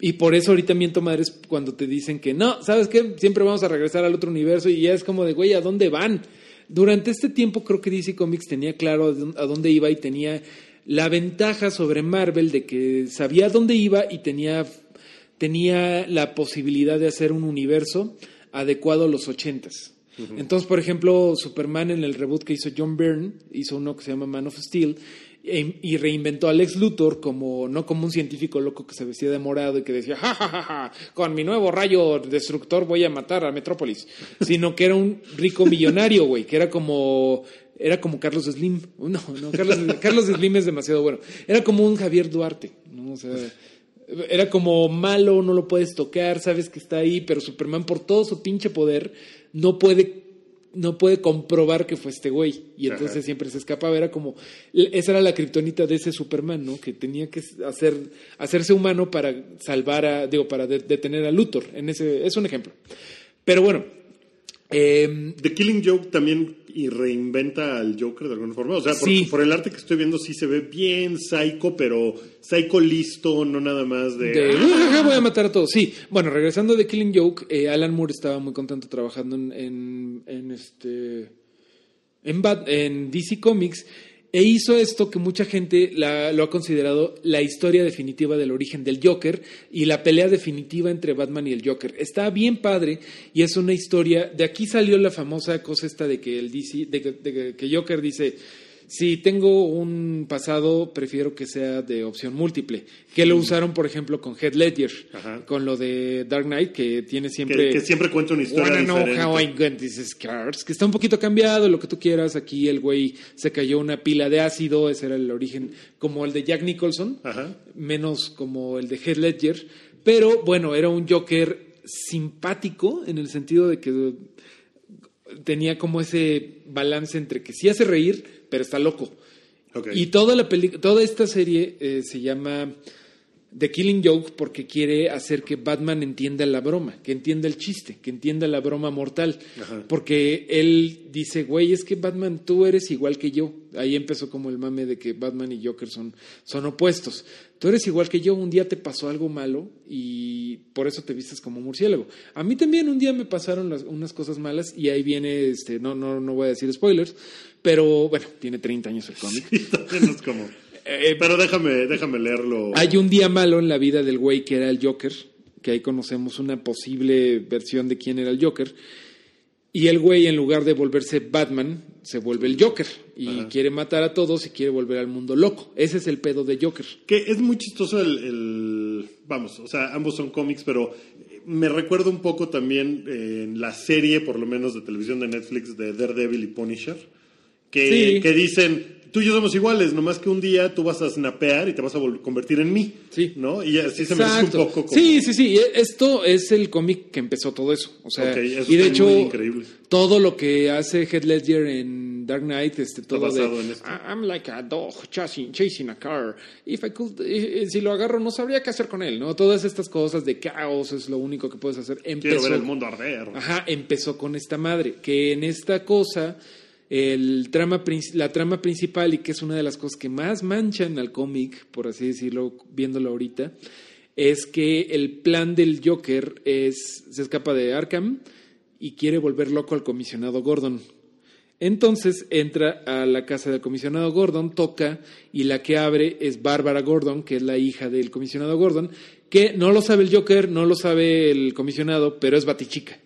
y por eso ahorita miento madres cuando te dicen que no, ¿sabes qué? Siempre vamos a regresar al otro universo y ya es como de, güey, ¿a dónde van? Durante este tiempo creo que DC Comics tenía claro a dónde- iba y tenía la ventaja sobre Marvel de que sabía a dónde iba y tenía, tenía la posibilidad de hacer un universo adecuado a los ochentas. Entonces, por ejemplo, Superman en el reboot que hizo John Byrne hizo uno que se llama Man of Steel e- y reinventó a Lex Luthor como no como un científico loco que se vestía de morado y que decía ja ja ja ja con mi nuevo rayo destructor voy a matar a Metrópolis sino que era un rico millonario güey que era como era como Carlos Slim. No no Carlos Carlos Slim es demasiado bueno. Era como un Javier Duarte no o sea era como malo, no lo puedes tocar, sabes que está ahí, pero Superman por todo su pinche poder no puede no puede comprobar que fue este güey y entonces Ajá. siempre se escapaba, era como esa era la kriptonita de ese Superman, ¿no? Que tenía que hacer hacerse humano para salvar a digo para de- detener a Luthor, en ese es un ejemplo. Pero bueno, eh, The Killing Joke también y reinventa al Joker de alguna forma. O sea, por, Sí. por el arte que estoy viendo sí se ve bien psycho, pero psycho listo, no nada más de... de, "Ah". "Ah, voy a matar a todos. Sí, bueno, regresando de Killing Joke, eh, Alan Moore estaba muy contento trabajando en, en, en este en, Bat- en DC Comics e hizo esto que mucha gente la- lo ha considerado la historia definitiva del origen del Joker y la pelea definitiva entre Batman y el Joker. Está bien padre y es una historia. De aquí salió la famosa cosa esta de que el DC, de que, Joker dice. Si tengo un pasado, prefiero que sea de opción múltiple. Que lo usaron, por ejemplo, con Head Ledger, Ajá. con lo de Dark Knight, que tiene siempre. que, que siempre cuenta una historia Wanna know diferente. how I got these scars, que está un poquito cambiado, lo que tú quieras. Aquí el güey se cayó una pila de ácido, ese era el origen, como el de Jack Nicholson, Ajá. menos como el de Heath Ledger. Pero bueno, era un Joker simpático en el sentido de que tenía como ese balance entre que sí hace reír, pero está loco. Y toda la toda esta serie eh, se llama The Killing Joke porque quiere hacer que Batman entienda la broma, que entienda el chiste, que entienda la broma mortal. Ajá. Porque él dice, güey, es que Batman, tú eres igual que yo. Ahí empezó como el mame de que Batman y Joker son, son opuestos. Tú eres igual que yo, un día te pasó algo malo y por eso te vistes como murciélago. A mí también un día me pasaron las- unas cosas malas y ahí viene, este, no, no, no voy a decir spoilers, pero bueno, tiene 30 años el cómic. Es como... Eh, Pero déjame, déjame leerlo. Hay un día malo en la vida del güey que era el Joker, que ahí conocemos una posible versión de quién era el Joker. Y el güey, en lugar de volverse Batman, se vuelve el Joker. Y Ajá. quiere matar a todos y quiere volver al mundo loco. Ese es el pedo de Joker. Que es muy chistoso el, el- Vamos, o sea, ambos son cómics, pero me recuerda un poco también eh, en la serie, por lo menos de televisión de Netflix, de Daredevil y Punisher, que, Sí. que dicen, tú y yo somos iguales, nomás que un día tú vas a snapear y te vas a convertir en mí. Sí. ¿No? Y así se me hace un poco como... Sí, sí, sí. E- Esto es el cómic que empezó todo eso. O sea, Ok, eso y de hecho, increíble. todo lo que hace Heath Ledger en Dark Knight, este, todo basado de, en esto. "I- I'm like a dog chasing, chasing a car. If I could, eh, eh, si lo agarro, no sabría qué hacer con él, ¿no? Todas estas cosas de caos es lo único que puedes hacer. Quiero ver el mundo arder. Ajá, empezó con esta madre, que en esta cosa, el trama, la trama principal, y que es una de las cosas que más manchan al cómic, por así decirlo, viéndolo ahorita, es que el plan del Joker es, se escapa de Arkham y quiere volver loco al comisionado Gordon. Entonces entra a la casa del comisionado Gordon, toca y la que abre es Bárbara Gordon, que es la hija del comisionado Gordon, que no lo sabe el Joker, no lo sabe el comisionado, pero es Batichica.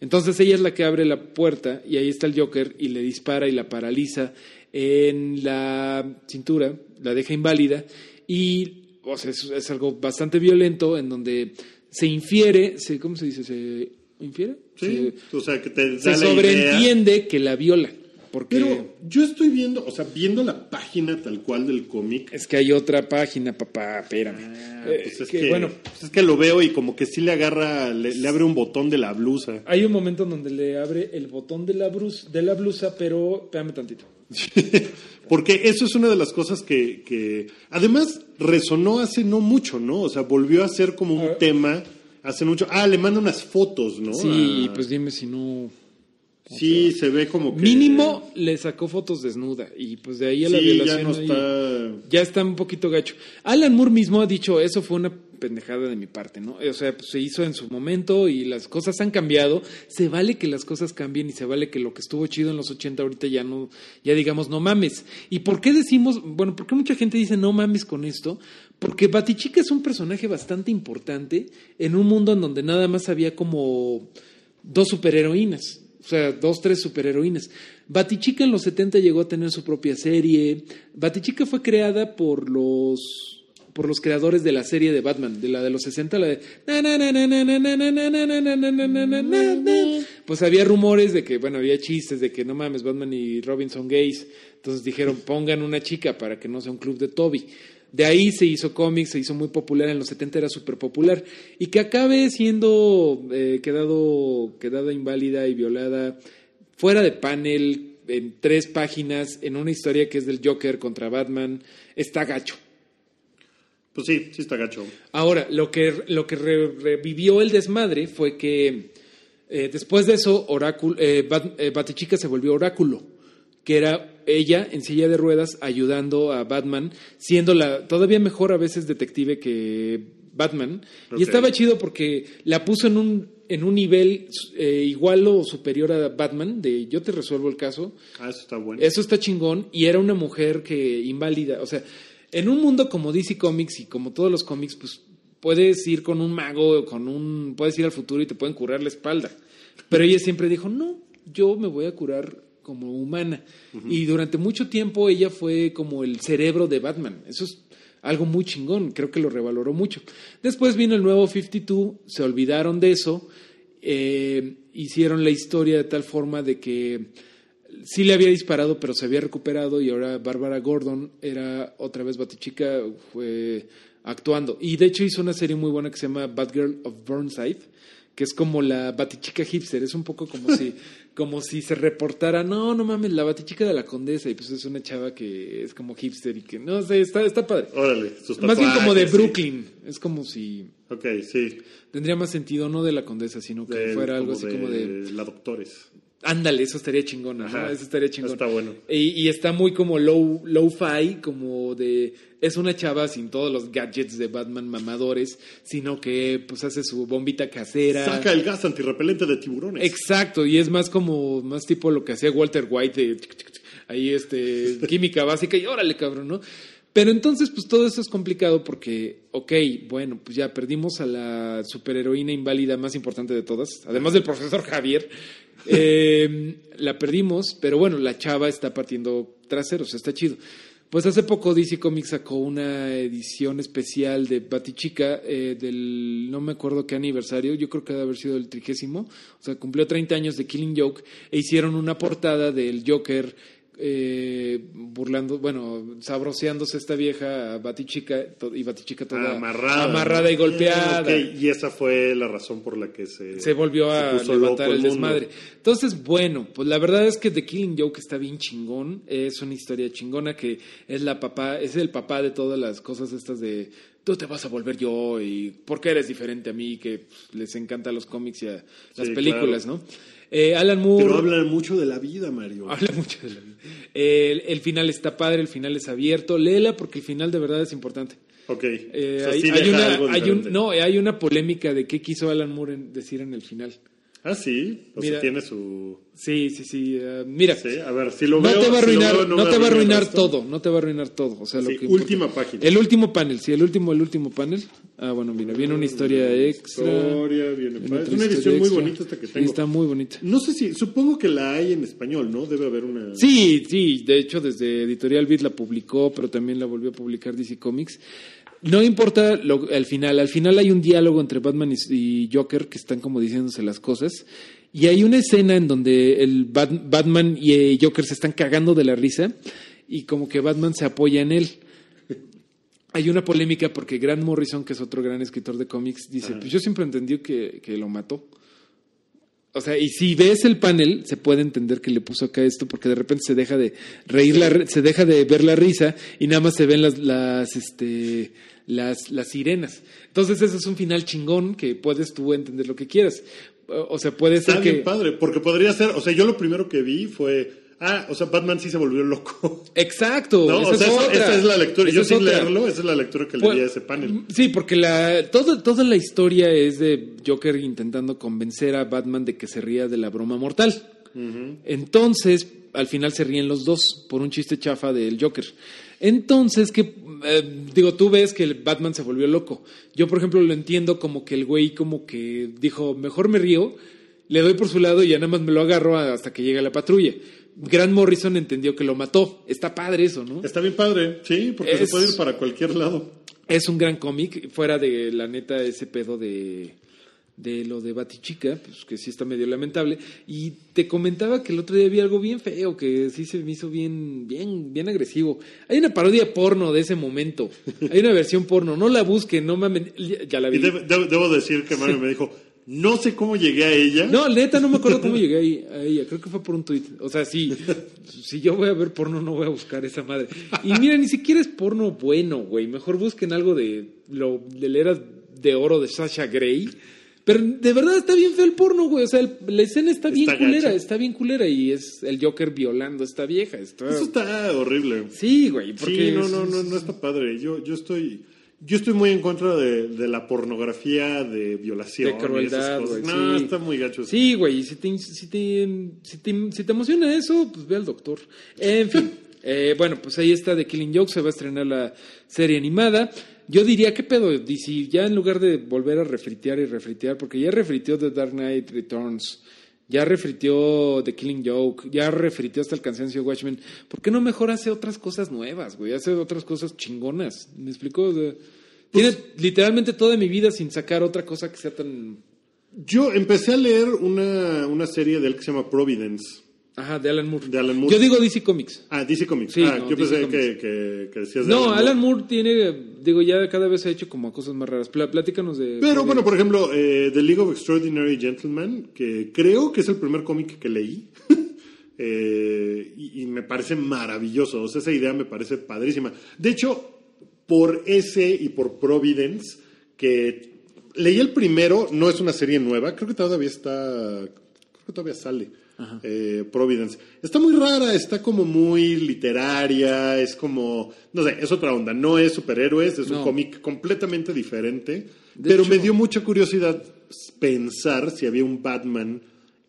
Entonces ella es la que abre la puerta y ahí está el Joker y le dispara y la paraliza en la cintura, la deja inválida y o sea, es, es algo bastante violento en donde se infiere, se, ¿cómo se dice? ¿Se infiere? Sí, o sea, que te Se, da se la idea. sobreentiende que la viola. Porque Pero yo estoy viendo, o sea, viendo la página tal cual del cómic, es que hay otra página, papá, espérame. Ah, Eh, pues es que, que, bueno, pues es que lo veo y como que sí le agarra, le, le abre un botón de la blusa. hay un momento en donde le abre el botón de la, brus- de la blusa, pero espérame tantito. Porque eso es una de las cosas que, que además resonó hace no mucho, ¿no? O sea, volvió a ser como un Ah. tema hace mucho. Ah, le manda unas fotos, ¿no? Sí, Ah, pues dime si no... sí, se ve como que... Mínimo le sacó fotos desnuda y pues de ahí a la Sí, violación ya no está... ya está un poquito gacho. Alan Moore mismo ha dicho, eso fue una pendejada de mi parte, ¿no? O sea, pues, se hizo en su momento y las cosas han cambiado. Se vale que las cosas cambien y se vale que lo que estuvo chido en los 80 ahorita ya no, ya digamos, no mames. ¿Y por qué decimos, bueno, por qué mucha gente dice no mames con esto? Porque Batichica es un personaje bastante importante en un mundo en donde nada más había como dos superheroínas. O sea, dos, tres superheroínas. Batichica en los 70 llegó a tener su propia serie. Batichica fue creada por los por los creadores de la serie de Batman, de la de los 60, la de pues había rumores de que, bueno, había chistes de que no mames, Batman y Robin son gays. Entonces dijeron, pongan una chica para que no sea un club de Toby. De ahí se hizo cómics, se hizo muy popular, en los 70 era súper popular. Y que acabe siendo eh, quedado, quedada inválida y violada fuera de panel, en tres páginas, en una historia que es del Joker contra Batman, está gacho. Pues sí, sí está gacho. Ahora, lo que, lo que re- revivió el desmadre fue que eh, después de eso, Oráculo, eh, Bat- eh, Batichica se volvió Oráculo, que era ella en silla de ruedas ayudando a Batman, siendo la todavía mejor a veces detective que Batman. Y estaba chido porque la puso en un, en un nivel eh, igual o superior a Batman, de yo te resuelvo el caso. Ah, eso está bueno. Eso está chingón. Y era una mujer que inválida. O sea, en un mundo como DC Comics y como todos los cómics, pues puedes ir con un mago, o con un. Puedes ir al futuro y te pueden curar la espalda. Pero ella siempre dijo: No, yo me voy a curar como humana. Y durante mucho tiempo ella fue como el cerebro de Batman. Eso es algo muy chingón. Creo que lo revaloró mucho. Después vino el nuevo 52, se olvidaron de eso. eh, hicieron la historia de tal forma de que sí le había disparado, pero se había recuperado y ahora Bárbara Gordon era otra vez Batichica fue actuando. Y de hecho hizo una serie muy buena que se llama Batgirl of Burnside, que es como la batichica hipster, es un poco como si como si se reportara, no, no mames, la batichica de la condesa y pues es una chava que es como hipster y que no sé, está está padre. Órale, sus Más bien como de sí. Brooklyn, es como si Ok, sí. tendría más sentido no de la condesa, sino que De- fuera algo así como de La doctores. Ándale, eso estaría chingón, ¿no? Ajá. eso estaría chingón. Está bueno. Y, y está muy como low, low-fi, como de... Es una chava sin todos los gadgets de Batman mamadores, sino que pues hace su bombita casera. Saca el gas antirrepelente de tiburones. Exacto, y es más como, más tipo lo que hacía Walter White de ahí este, química básica y órale cabrón, ¿no? Pero entonces pues todo eso es complicado porque, ok, bueno, pues ya perdimos a la superheroína inválida más importante de todas, además del profesor Javier, eh, la perdimos, pero bueno, la chava está partiendo traseros, está chido. Pues hace poco DC Comics sacó una edición especial de Batichica eh, del, no me acuerdo qué aniversario, yo creo que debe haber sido el trigésimo, o sea, cumplió 30 años de Killing Joke e hicieron una portada del Joker eh, burlando, bueno, sabroseándose esta vieja Batichica y Batichica toda amarrada. amarrada y golpeada Y esa fue la razón por la que se, se volvió a se levantar el desmadre. Entonces, bueno, pues la verdad es que The Killing Joke está bien chingón. Es una historia chingona que es la papá, es el papá de todas las cosas estas de tú te vas a volver yo y por qué eres diferente a mí, que pues, les encanta los cómics y a las Sí, películas, ¿no? Eh, Alan Moore. Pero hablan mucho de la vida, Mario. Habla mucho de la vida. El, el final está padre, el final es abierto. Léela porque el final de verdad es importante. Ok. Eh, O sea, hay, sí hay deja una, hay un, no, hay una polémica de qué quiso Alan Moore en- decir en el final. Ah, sí. O Mira. sea, tiene su. Sí, sí, sí. eh, mira, Sí, a ver, si lo no veo. te va a si lo arruinar, veo, no, me te va a arruinar todo, no te va a arruinar todo. O sea, lo Sí, que importa- última página. El último panel, sí, el último, el último panel. Ah, bueno, mira, viene una historia extra. Historia, viene Viene Es una edición muy bonita esta que Sí, tengo. está muy bonita. No sé si, supongo que la hay en español, ¿no? Debe haber una. Sí, sí, de hecho desde Editorial Beat la publicó, pero también la volvió a publicar DC Comics. No importa lo, al final, al final hay un diálogo entre Batman y, y Joker que están como diciéndose las cosas. Y hay una escena en donde el Bat- Batman y eh, Joker se están cagando de la risa y como que Batman se apoya en él. Hay una polémica porque Grant Morrison, que es otro gran escritor de cómics, dice, pues yo siempre entendí que, que lo mató. O sea, y si ves el panel, se puede entender que le puso acá esto, porque de repente se deja de reír, la, se deja de ver la risa y nada más se ven las, las, este, las, las sirenas. Entonces, ese es un final chingón que puedes tú entender lo que quieras. O sea, puede Está ser bien que. padre, porque podría ser. O sea, yo lo primero que vi fue. Ah, o sea, Batman sí se volvió loco. Exacto. ¿No? esa o sea, es eso- esa es la lectura. Esa Yo sin leerlo, esa es la lectura que le Pues, di a ese panel. Sí, porque la, todo, toda la historia es de Joker intentando convencer a Batman de que se ría de la broma mortal. Entonces, al final se ríen los dos por un chiste chafa del Joker. Entonces, que eh, digo, tú ves que el Batman se volvió loco. Yo, por ejemplo, lo entiendo como que el güey como que dijo, mejor me río, le doy por su lado y ya nada más me lo agarro hasta que llega la patrulla. Grant Morrison entendió que lo mató. Está padre eso, ¿no? Está bien padre, sí, porque se puede ir para cualquier lado. Es un gran cómic, fuera de la neta ese pedo de, de lo de Batichica, pues que sí está medio lamentable. Y te comentaba que el otro día vi algo bien feo, que sí se me hizo bien, bien, bien agresivo. Hay una parodia porno de ese momento. Hay una versión porno, no la busquen, no mames, ya- la Y vi. deb- debo decir que Mario me dijo, no sé cómo llegué a ella. No, neta, no me acuerdo cómo llegué ahí, a ella. Creo que fue por un tuit. O sea, sí, si yo voy a ver porno, no voy a buscar esa madre. Y mira, ni siquiera es porno bueno, güey. Mejor busquen algo de lo de la era de oro de Sasha Grey. Pero de verdad está bien feo el porno, güey. O sea, el- la escena está bien Está culera, gacha. está bien culera. Y es el Joker violando a esta vieja. Está... Eso está horrible. Sí, güey. Porque Sí, no, no, no, no está padre. Yo, yo estoy, yo estoy muy en contra de, de la pornografía de violación. De y crueldad, güey. No, sí. está muy gacho. eso. Sí, güey. y Si te, si, te, si, te, si te emociona eso, pues ve al doctor. En fin. eh, bueno, pues ahí está The Killing Joke. Se va a estrenar la serie animada. Yo diría, ¿qué pedo? DC? Ya en lugar de volver a refritear y refritear, porque ya refriteó The Dark Knight Returns. Ya refritió The Killing Joke, ya refritió hasta el cansancio Watchmen. ¿Por qué no mejor hace otras cosas nuevas, güey? Hace otras cosas chingonas. ¿Me explico? O sea, tiene literalmente toda mi vida sin sacar otra cosa que sea tan... Yo empecé a leer una, una serie de él que se llama Providence. Ajá, de Alan Moore. De Alan Moore. Yo digo DC Comics. Ah, DC Comics. Sí, ah, no, yo DC pensé que, que, que decías de No, Alan Alan Moore. Moore tiene, digo, ya cada vez ha hecho como cosas más raras. Pla- platícanos de... Pero bueno, por ejemplo, eh, The League of Extraordinary Gentlemen, que creo que es el primer cómic que leí. Eh, y, y me parece maravilloso. O sea, esa idea me parece padrísima. De hecho, por ese y por Providence, que leí el primero, no es una serie nueva, creo que todavía está, creo que todavía sale. Eh, Providence. Está muy rara, está como muy literaria, es como, no sé, es otra onda, no es superhéroes, es un cómic completamente diferente, De pero hecho- me dio mucha curiosidad pensar si había un Batman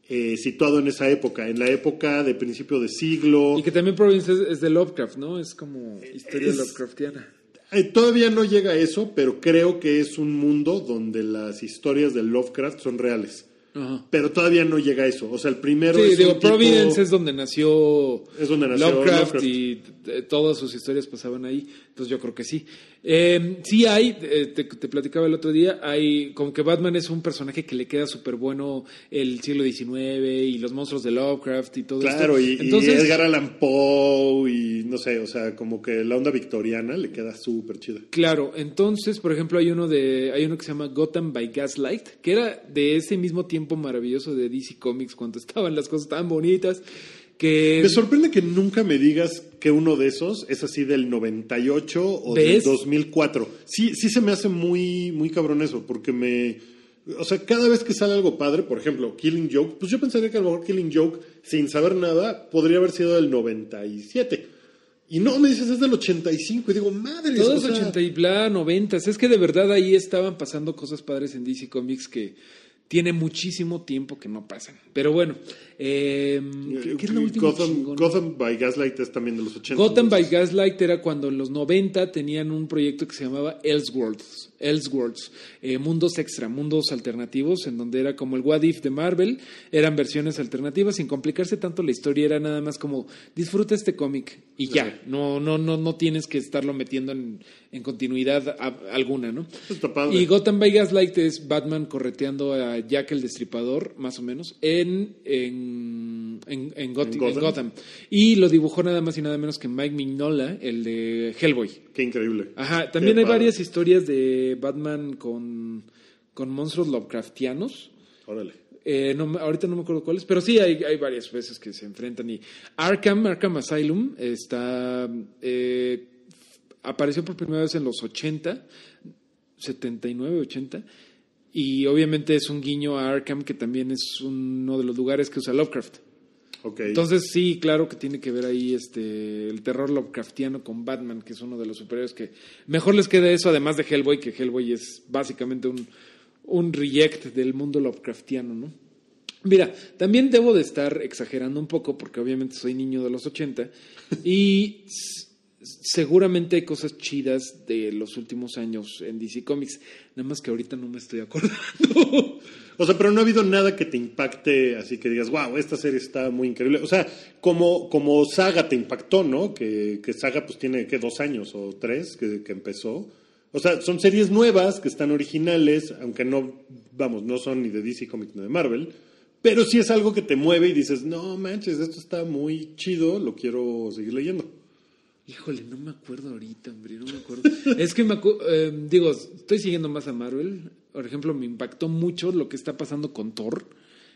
eh, situado en esa época, en la época de principio de siglo. Y que también Providence es, es de Lovecraft, ¿no? Es como historia Es- Lovecraftiana. Eh, todavía no llega a eso, pero creo que es un mundo donde las historias de Lovecraft son reales. Ajá. Pero todavía no llega a eso. O sea, el primero Sí, es digo, un tipo- Providence es donde nació, Es donde nació Lovecraft, Lovecraft. y eh, todas sus historias pasaban ahí. Entonces yo creo que sí. Eh, sí hay, eh, te, te platicaba el otro día, hay como que Batman es un personaje que le queda súper bueno el siglo XIX y los monstruos de Lovecraft y todo Claro, esto. y, y Entonces, Edgar Allan Poe y no sé, o sea, como que la onda victoriana le queda súper chida. Claro, entonces, por ejemplo, hay uno de hay uno que se llama Gotham by Gaslight, que era de ese mismo tiempo maravilloso de DC Comics cuando estaban las cosas tan bonitas que Me sorprende que nunca me digas que uno de esos es así del 98 o del ¿Ves? 2004. Sí, sí se me hace muy, muy cabrón eso, porque me... O sea, cada vez que sale algo padre, por ejemplo, Killing Joke, pues yo pensaría que a lo mejor Killing Joke, sin saber nada, podría haber sido del 97. Y no, me dices, es del 85. Y digo, madre Todos 80 y bla, 90. Es que de verdad ahí estaban pasando cosas padres en DC Comics que tiene muchísimo tiempo que no pasan. Pero bueno, eh, ¿qué, qué es lo último Gotham? Gotham by Gaslight es también de los 80. Gotham by Gaslight era cuando en los 90 tenían un proyecto que se llamaba Elseworlds, Elseworlds eh, mundos extra, mundos alternativos, en donde era como el What If de Marvel, eran versiones alternativas, sin complicarse tanto la historia, era nada más como disfruta este cómic y ya, no, no, no, no tienes que estarlo metiendo en, en continuidad a- alguna, ¿no? Está padre. Y Gotham by Gaslight es Batman correteando a Jack el Destripador, más o menos, en, en, en, en Gothi- En Gotham. en Gotham. Y lo dibujó nada más y nada menos que Mike Mignola, el de Hellboy. Qué increíble. Ajá, también Qué hay padre. varias historias de Batman con, con monstruos Lovecraftianos. Órale. Eh, no ahorita no me acuerdo cuáles, pero sí hay, hay varias veces que se enfrentan. Y Arkham, Arkham Asylum, está eh, apareció por primera vez en los 80, 79, 80. Y obviamente es un guiño a Arkham, que también es uno de los lugares que usa Lovecraft. Entonces sí, claro que tiene que ver ahí este el terror Lovecraftiano con Batman, que es uno de los superhéroes que mejor les queda eso, además de Hellboy, que Hellboy es básicamente un, un reject del mundo Lovecraftiano, ¿no? Mira, también debo de estar exagerando un poco, porque obviamente soy niño de los 80, y seguramente hay cosas chidas de los últimos años en DC Comics, nada más que ahorita no me estoy acordando. O sea, pero no ha habido nada que te impacte, así que digas, wow, esta serie está muy increíble. O sea, como, como Saga te impactó, ¿no? Que, que Saga pues tiene, ¿qué? Dos años o tres que, que empezó. O sea, son series nuevas que están originales, aunque no, vamos, no son ni de DC Comics ni de Marvel. Pero sí es algo que te mueve y dices, no manches, esto está muy chido, lo quiero seguir leyendo. Híjole, no me acuerdo ahorita, hombre, no me acuerdo. es que me acu- eh, digo, estoy siguiendo más a Marvel. Por ejemplo, me impactó mucho lo que está pasando con Thor.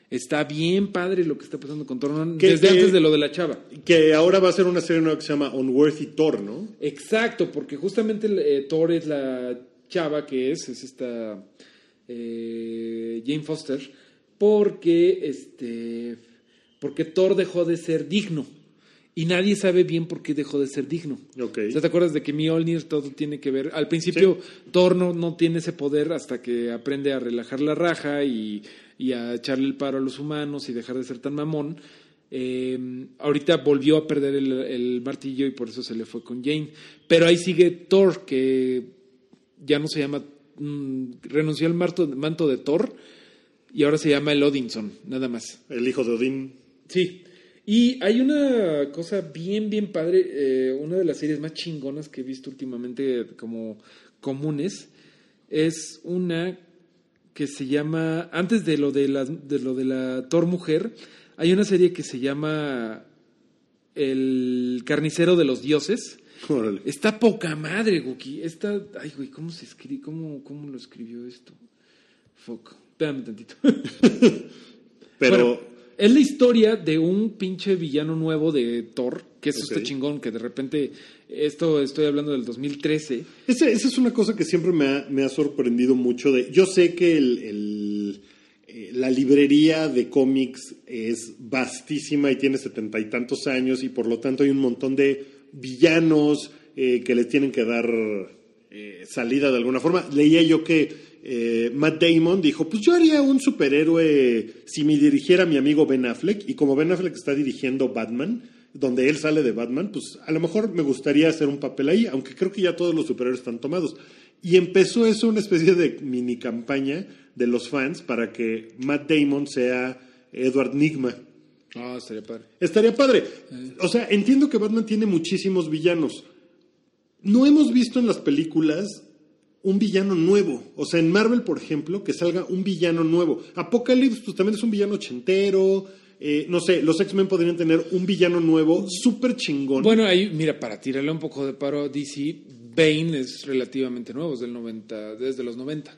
Está bien padre lo que está pasando con Thor, ¿no? Que- desde que- antes de lo de la chava. Que ahora va a ser una serie nueva que se llama Unworthy Thor, ¿no? Exacto, porque justamente eh, Thor es la chava que es, es esta eh, Jane Foster, porque este, porque Thor dejó de ser digno y nadie sabe bien por qué dejó de ser digno. Ok. O sea, ¿Te acuerdas de que Mjolnir todo tiene que ver? Al principio Thor no, no tiene ese poder hasta que aprende a relajar la raja y, y a echarle el paro a los humanos y dejar de ser tan mamón. Eh, ahorita volvió a perder el, el martillo y por eso se le fue con Jane. Pero ahí sigue Thor, que ya no se llama, mm, renunció al manto, manto de Thor y ahora se llama el Odinson, nada más. El hijo de Odín. Sí. Y hay una cosa bien, bien padre, eh, una de las series más chingonas que he visto últimamente como comunes, es una que se llama, antes de lo de la, de lo de la Thor mujer, hay una serie que se llama El carnicero de los dioses. Órale. Está poca madre, Guki. Está, ay, güey, ¿cómo se escribe? ¿Cómo, cómo lo escribió esto? Fuck. Espérame tantito. Pero Bueno, es la historia de un pinche villano nuevo de Thor, que es este chingón, que de repente, esto estoy hablando del 2013. esa, esa es una cosa que siempre me ha, me ha sorprendido mucho. De, yo sé que el, el, eh, la librería de cómics es vastísima y tiene setenta y tantos años y por lo tanto hay un montón de villanos eh, que les tienen que dar eh, salida de alguna forma. Leía yo que eh, Matt Damon dijo, pues yo haría un superhéroe si me dirigiera mi amigo Ben Affleck y como Ben Affleck está dirigiendo Batman, donde él sale de Batman, pues a lo mejor me gustaría hacer un papel ahí, aunque creo que ya todos los superhéroes están tomados. Y empezó eso una especie de mini campaña de los fans para que Matt Damon sea Edward Nigma. Ah, estaría padre. Estaría padre. O sea, entiendo que Batman tiene muchísimos villanos. No hemos visto en las películas un villano nuevo. O sea, en Marvel, por ejemplo, que salga un villano nuevo. Apocalypse, pues también es un villano ochentero. Eh, no sé, los X-Men podrían tener un villano nuevo súper chingón. Bueno, ahí, mira, para tirarle un poco de paro a DC, Bane es relativamente nuevo, es del 90, desde los 90.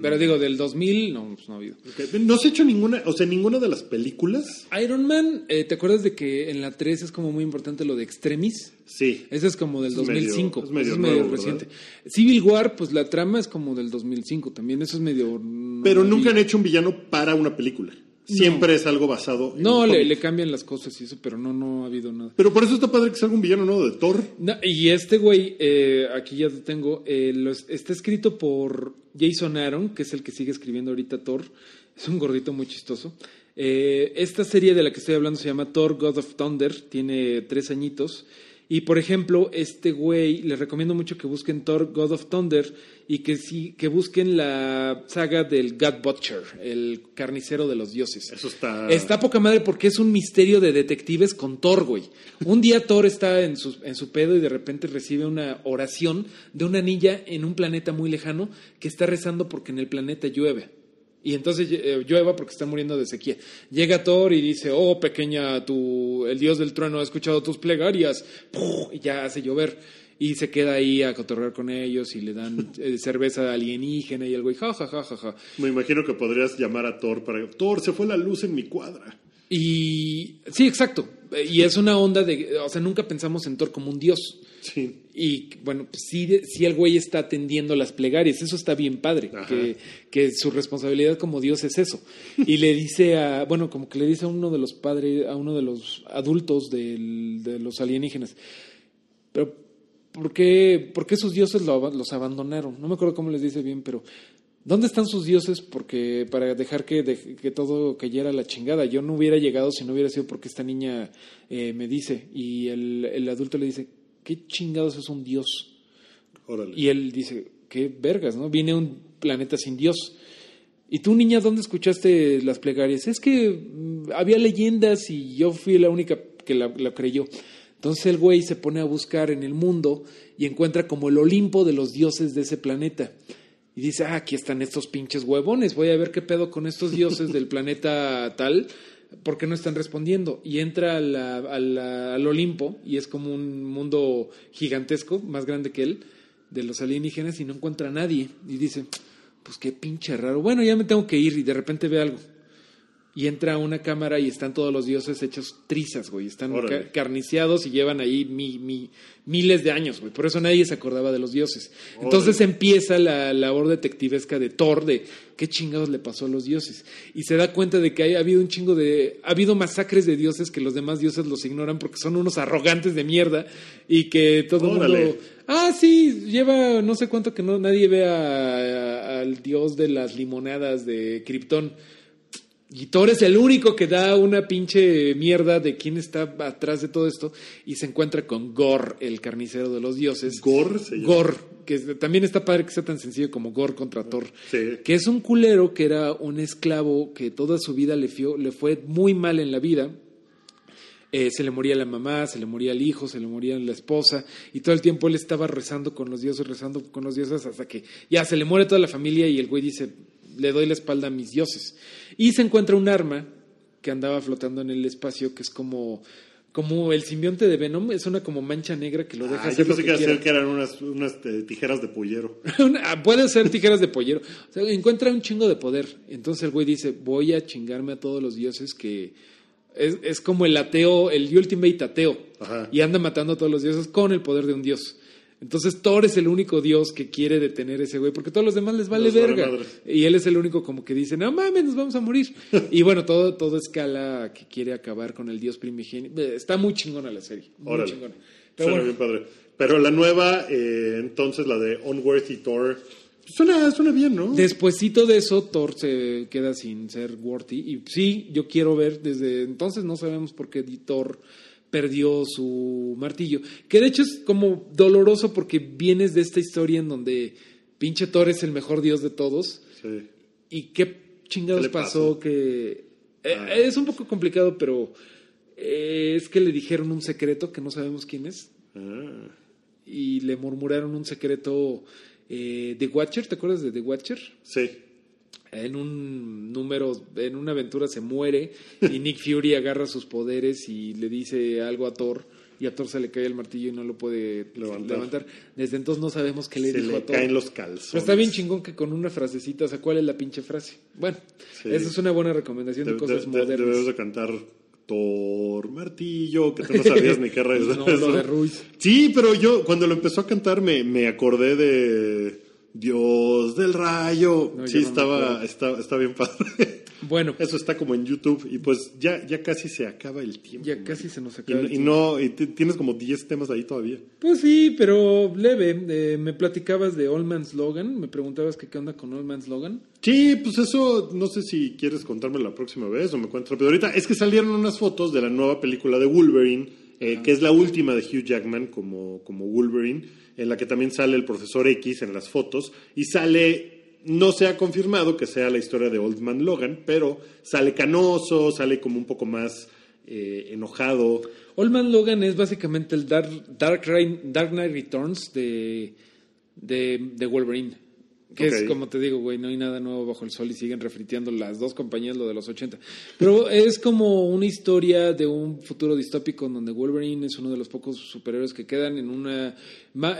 Pero digo, del 2000, no, pues no ha habido. Ok, No se ha hecho ninguna, o sea, ninguna de las películas. Iron Man, eh, ¿te acuerdas de que en la 3 es como muy importante lo de Extremis? Sí. Ese es como del Es medio- 2005. es medio es medio nuevo, reciente. Civil War, pues la trama es como del 2005 también. Eso es medio. Pero no, nunca han hecho un villano para una película. Siempre es algo basado en No, le, le cambian las cosas y eso, pero no, no ha habido nada. Pero por eso está padre que salga un villano nuevo de Thor. No, y este güey, eh, aquí ya lo tengo, eh, los- está escrito por Jason Aaron, que es el que sigue escribiendo ahorita Thor. Es un gordito muy chistoso. Eh, esta serie de la que estoy hablando se llama Thor God of Thunder, tiene tres añitos. Y por ejemplo, este güey, les recomiendo mucho que busquen Thor God of Thunder y que sí, que busquen la saga del God Butcher, el carnicero de los dioses. Eso está. Está poca madre porque es un misterio de detectives con Thor, güey. Un día Thor está en su, en su pedo y de repente recibe una oración de una niña en un planeta muy lejano que está rezando porque en el planeta llueve. Y entonces eh, llueva porque está muriendo de sequía. Llega Thor y dice, oh pequeña, tu, el dios del trueno ha escuchado tus plegarias. ¡Puf! Y ya hace llover. Y se queda ahí a cotorrear con ellos y le dan eh, cerveza alienígena y el güey, ja, ja, ja, ja, ja. Me imagino que podrías llamar a Thor para. Thor, se fue la luz en mi cuadra. Y sí, exacto. Y es una onda de, o sea, nunca pensamos en Thor como un dios. Sí. Y bueno, pues sí, sí el güey está atendiendo las plegarias, eso está bien padre, que, que su responsabilidad como Dios es eso. Y le dice a, bueno, como que le dice a uno de los padres, a uno de los adultos del- de los alienígenas, pero ¿por qué, por qué sus dioses lo los abandonaron? No me acuerdo cómo les dice bien, pero ¿dónde están sus dioses? Porque para dejar que, de- que todo cayera a la chingada. Yo no hubiera llegado si no hubiera sido porque esta niña eh, me dice. Y el, el adulto le dice, ¿qué chingados es un dios? Órale. Y él dice, qué vergas, ¿no? Viene un planeta sin Dios. ¿Y tú, niña, dónde escuchaste las plegarias? Es que mm, había leyendas y yo fui la única que la, la creyó. Entonces el güey se pone a buscar en el mundo y encuentra como el Olimpo de los dioses de ese planeta. Y dice, ah, aquí están estos pinches huevones, voy a ver qué pedo con estos dioses del planeta tal, ¿por qué no están respondiendo? Y entra a la- al Olimpo y es como un mundo gigantesco, más grande que él, de los alienígenas y no encuentra a nadie. Y dice, pues qué pinche raro. Bueno, ya me tengo que ir y de repente ve algo. Y entra a una cámara y están todos los dioses hechos trizas, güey. Están carniciados y llevan ahí mi- mi- miles de años, güey. Por eso nadie se acordaba de los dioses. Entonces empieza la labor detectivesca de Thor de qué chingados le pasó a los dioses. Y se da cuenta de que ha habido un chingo de... Ha habido masacres de dioses que los demás dioses los ignoran porque son unos arrogantes de mierda y que todo el mundo... Ah, sí, lleva no sé cuánto que no nadie ve a- a- al dios de las limonadas de Krypton. Y Thor es el único que da una pinche mierda de quién está atrás de todo esto y se encuentra con Gor, el carnicero de los dioses. Gor se. Gor, que es- también está padre que sea tan sencillo como Gor contra Thor. Sí. Que es un culero que era un esclavo que toda su vida le, fio- le fue muy mal en la vida. Eh, se le moría la mamá, se le moría el hijo, se le moría la esposa, y todo el tiempo él estaba rezando con los dioses, rezando con los dioses, hasta que ya se le muere toda la familia y el güey dice, le doy la espalda a mis dioses. Y se encuentra un arma que andaba flotando en el espacio que es como como el simbionte de Venom, es una como mancha negra que lo deja Ah, hacer yo lo pensé que que, hacer que eran unas, unas eh, tijeras de pollero. Una- Puede ser tijeras de pollero. O sea, encuentra un chingo de poder. Entonces el güey dice, voy a chingarme a todos los dioses que... Es, es como el ateo, el ultimate ateo. Ajá. Y anda matando a todos los dioses con el poder de un dios. Entonces Thor es el único dios que quiere detener a ese güey, porque todos los demás les vale verga. y él es el único como que dice, no mames, nos vamos a morir. y bueno, todo, todo escala que quiere acabar con el dios primigenio. Eh, Está muy chingona la serie. Muy Órale. chingona. Pero Suena bueno, bien padre. Pero la nueva, eh, entonces la de Unworthy Thor, suena, suena bien, ¿no? Despuésito de eso, Thor se queda sin ser worthy. Y sí, yo quiero ver, desde entonces no sabemos por qué Thor perdió su martillo. Que de hecho es como doloroso porque vienes de esta historia en donde pinche Thor es el mejor dios de todos. Sí. ¿Y qué chingados ¿Qué le pasó? pasó? Que eh, Ah. es un poco complicado, pero eh, es que le dijeron un secreto que no sabemos quién es. Ah, Y le murmuraron un secreto eh, de Watcher. ¿Te acuerdas de The Watcher? sí. En un número, en una aventura se muere y Nick Fury agarra sus poderes y le dice algo a Thor y a Thor se le cae el martillo y no lo puede Levantar. levantar. Desde entonces no sabemos qué le Se dijo a Thor. caen los calzones. Pero está bien chingón que con una frasecita, o sea, ¿cuál es la pinche frase? Bueno, Sí. esa es una buena recomendación de, De- cosas de- de- modernas. debemos de cantar Thor Martillo, que tú no sabías ni qué rayos No, lo de Ruiz. Sí, pero yo cuando lo empezó a cantar me, me acordé de Dios del Rayo. No, sí, no estaba, está, está bien padre. Bueno, Eso está como en YouTube y pues ya, ya casi se acaba el tiempo. ya man. casi se nos Y, acaba. el y tiempo. no, y tienes como 10 temas ahí todavía. Pues sí, pero leve. Eh, me platicabas de All Man's Logan, me preguntabas que qué onda con All Man's Logan. Sí, pues eso, no sé si quieres contarme la próxima vez o me cuentas rápido. Ahorita es que salieron unas fotos de la nueva película de Wolverine, eh, que es la última de Hugh Jackman como, como Wolverine, en la que también sale el profesor X en las fotos, y sale, no se ha confirmado que sea la historia de Old Man Logan, pero sale canoso, sale como un poco más eh, enojado. Old Man Logan es básicamente el Dark, Dark, Dark Knight Returns de, de Wolverine. Que es como te digo, güey, no hay nada nuevo bajo el sol y siguen refriteando las dos compañías lo de los 80. Pero es como una historia de un futuro distópico en donde Wolverine es uno de los pocos superhéroes que quedan en una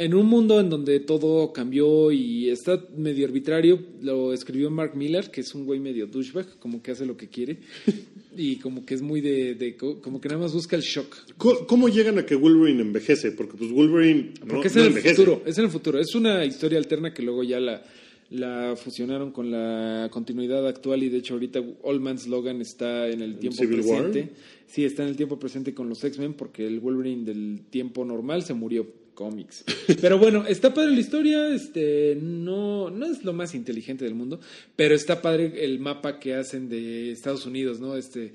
en un mundo en donde todo cambió y está medio arbitrario. Lo escribió Mark Miller, que es un güey medio douchebag, como que hace lo que quiere y como que es muy de, de co- como que nada más busca el shock. ¿Cómo llegan a que Wolverine envejece? Porque pues Wolverine no, Porque es no en el envejece. futuro, es en el futuro. Es una historia alterna que luego ya la, la fusionaron con la continuidad actual y de hecho ahorita Old Man's Logan está en el tiempo Civil War? presente. Sí, está en el tiempo presente con los X-Men porque el Wolverine del tiempo normal se murió. Cómics. Pero bueno, está padre la historia, este, no, no es lo más inteligente del mundo, pero está padre el mapa que hacen de Estados Unidos, ¿no? Este,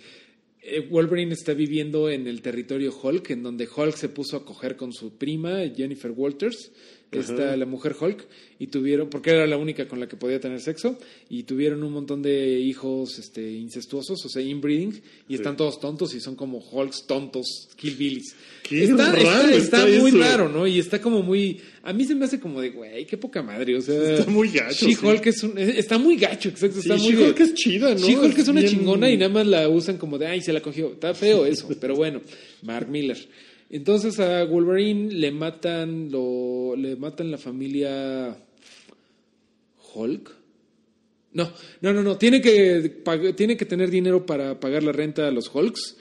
eh, Wolverine está viviendo en el territorio Hulk, en donde Hulk se puso a coger con su prima, Jennifer Walters, está la mujer Hulk, y tuvieron, porque era la única con la que podía tener sexo, y tuvieron un montón de hijos este, incestuosos, o sea, inbreeding, y están todos tontos y son como Hulks tontos, killbillies. Está, raro está, está está muy raro, ¿no? Y está como muy, a mí se me hace como de, güey, qué poca madre, o sea, Está muy gacho, She-Hulk es un- eh, está muy gacho, exacto, Sí, está muy She-Hulk es chida, ¿no? She-Hulk es una bien- chingona y nada más la usan como de, ay, se la cogió. Está feo eso, pero bueno, Mark Miller. Entonces a Wolverine le matan, lo, le matan la familia Hulk. No, no, no, no. Tiene que, tiene que tener dinero para pagar la renta a los Hulks.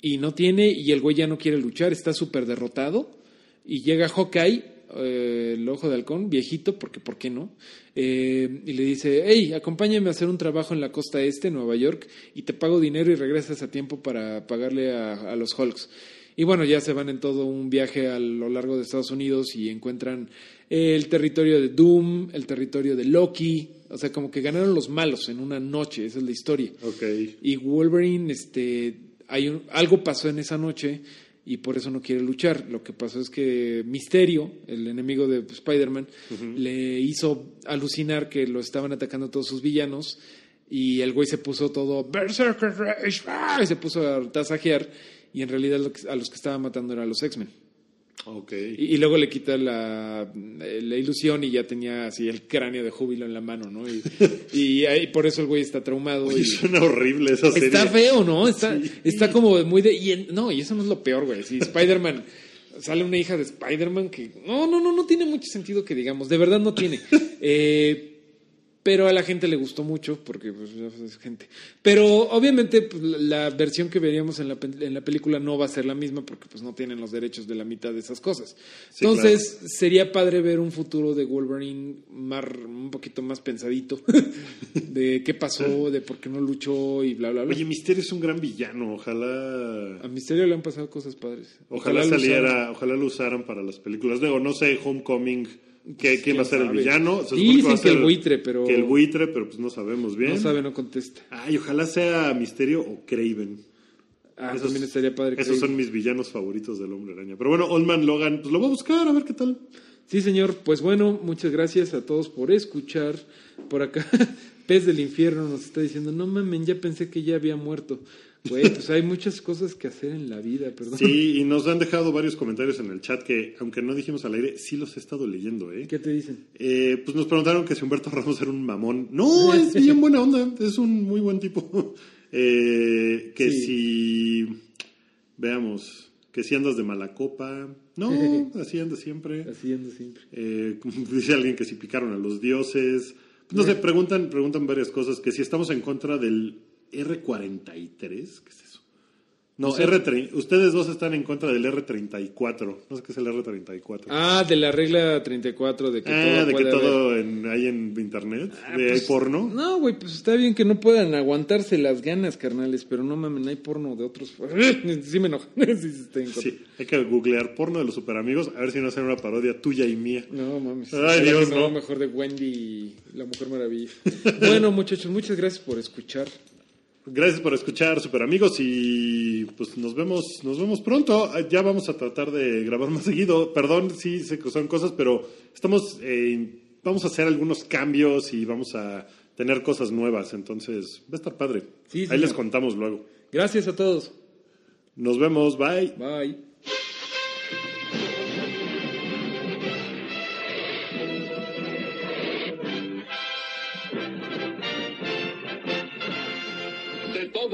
Y no tiene, y el güey ya no quiere luchar, está súper derrotado. Y llega Hawkeye, eh, el ojo de halcón, viejito, porque ¿por qué no? Eh, y le dice, hey, acompáñame a hacer un trabajo en la costa este, Nueva York, y te pago dinero y regresas a tiempo para pagarle a, a los Hulks. Y bueno, ya se van en todo un viaje a lo largo de Estados Unidos y encuentran el territorio de Doom, el territorio de Loki. O sea, como que ganaron los malos en una noche, esa es la historia. Ok. Y Wolverine, este, hay un- algo pasó en esa noche y por eso no quiere luchar. Lo que pasó es que Misterio, el enemigo de Spider-Man, le hizo alucinar que lo estaban atacando todos sus villanos y el güey se puso todo Berserker y se puso a tasajear y en realidad lo que- a los que estaba matando eran los X-Men. Ok. Y, y luego le quita la, la ilusión y ya tenía así el cráneo de júbilo en la mano, ¿no? Y, y ahí por eso el güey está traumado. Oye, y- suena horrible esa serie. Está feo, ¿no? Está, está como muy de... y en- no, y eso no es lo peor, güey. Si Spider-Man... Sale una hija de Spider-Man que... No, no, no, no tiene mucho sentido que digamos. De verdad no tiene. Eh, pero a la gente le gustó mucho porque pues, es gente. Pero obviamente pues, la versión que veríamos en la, en la película no va a ser la misma porque pues no tienen los derechos de la mitad de esas cosas. Sí, Entonces sería padre ver un futuro de Wolverine más, un poquito más pensadito de qué pasó, de por qué no luchó y bla bla bla. Oye, Misterio es un gran villano. Ojalá. A Misterio le han pasado cosas padres. Ojalá, saliera, usaran. ojalá lo usaran para las películas. Digo, no sé, Homecoming, ¿qué, quién va a ser el sabe? villano? Se Dicen que el buitre, pero- Que el buitre, pero pues no sabemos bien. No sabe, no contesta. Ay, ojalá sea Misterio o Craven. Ah, Esos- también estaría padre. Esos son mis villanos favoritos del Hombre Araña. Pero bueno, Old Man Logan, pues lo voy a buscar, a ver qué tal. Sí, señor. Pues bueno, muchas gracias a todos por escuchar. Por acá, Pez del Infierno nos está diciendo, no mamen, ya pensé que ya había muerto. Güey, pues hay muchas cosas que hacer en la vida, perdón. Sí, y nos han dejado varios comentarios en el chat que, aunque no dijimos al aire, sí los he estado leyendo, ¿eh? ¿Qué te dicen? Eh, pues nos preguntaron que si Humberto Ramos era un mamón. No, es bien buena onda, es un muy buen tipo. Eh, que Sí. si, veamos, que si andas de mala copa. No, así anda siempre. Así ando siempre. Eh, dice alguien que si picaron a los dioses. No sé, preguntan, preguntan varias cosas. Que si estamos en contra del R43, ¿qué es eso? No, R30. Ustedes dos están en contra del R34. No sé qué es el R34. Ah, de la regla 34 de que Ah, todo de que todo en, hay en internet, Ah, de hay pues, porno. No, güey, pues está bien que no puedan aguantarse las ganas, carnales, pero no mamen, hay porno de otros. Sí me enoja. Sí, sí, estoy en contra. Sí, hay que googlear porno de los superamigos, a ver si no hacen una parodia tuya y mía. No mames. Ay, Dios, no. Mejor de Wendy y la Mujer Maravilla. bueno, muchachos, muchas gracias por escuchar. Gracias por escuchar, superamigos, y pues nos vemos, nos vemos pronto. Ah, Ya vamos a tratar de grabar más seguido. Perdón, sí sé que son cosas, pero estamos, eh, vamos a hacer algunos cambios y vamos a tener cosas nuevas, entonces va a estar padre. Sí, Ahí les contamos luego. Gracias a todos. Nos vemos, bye. Bye.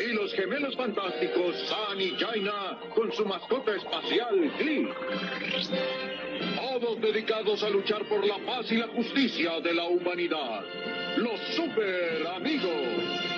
Y los gemelos fantásticos San y Jaina con su mascota espacial Glee. Todos dedicados a luchar por la paz y la justicia de la humanidad. Los super amigos.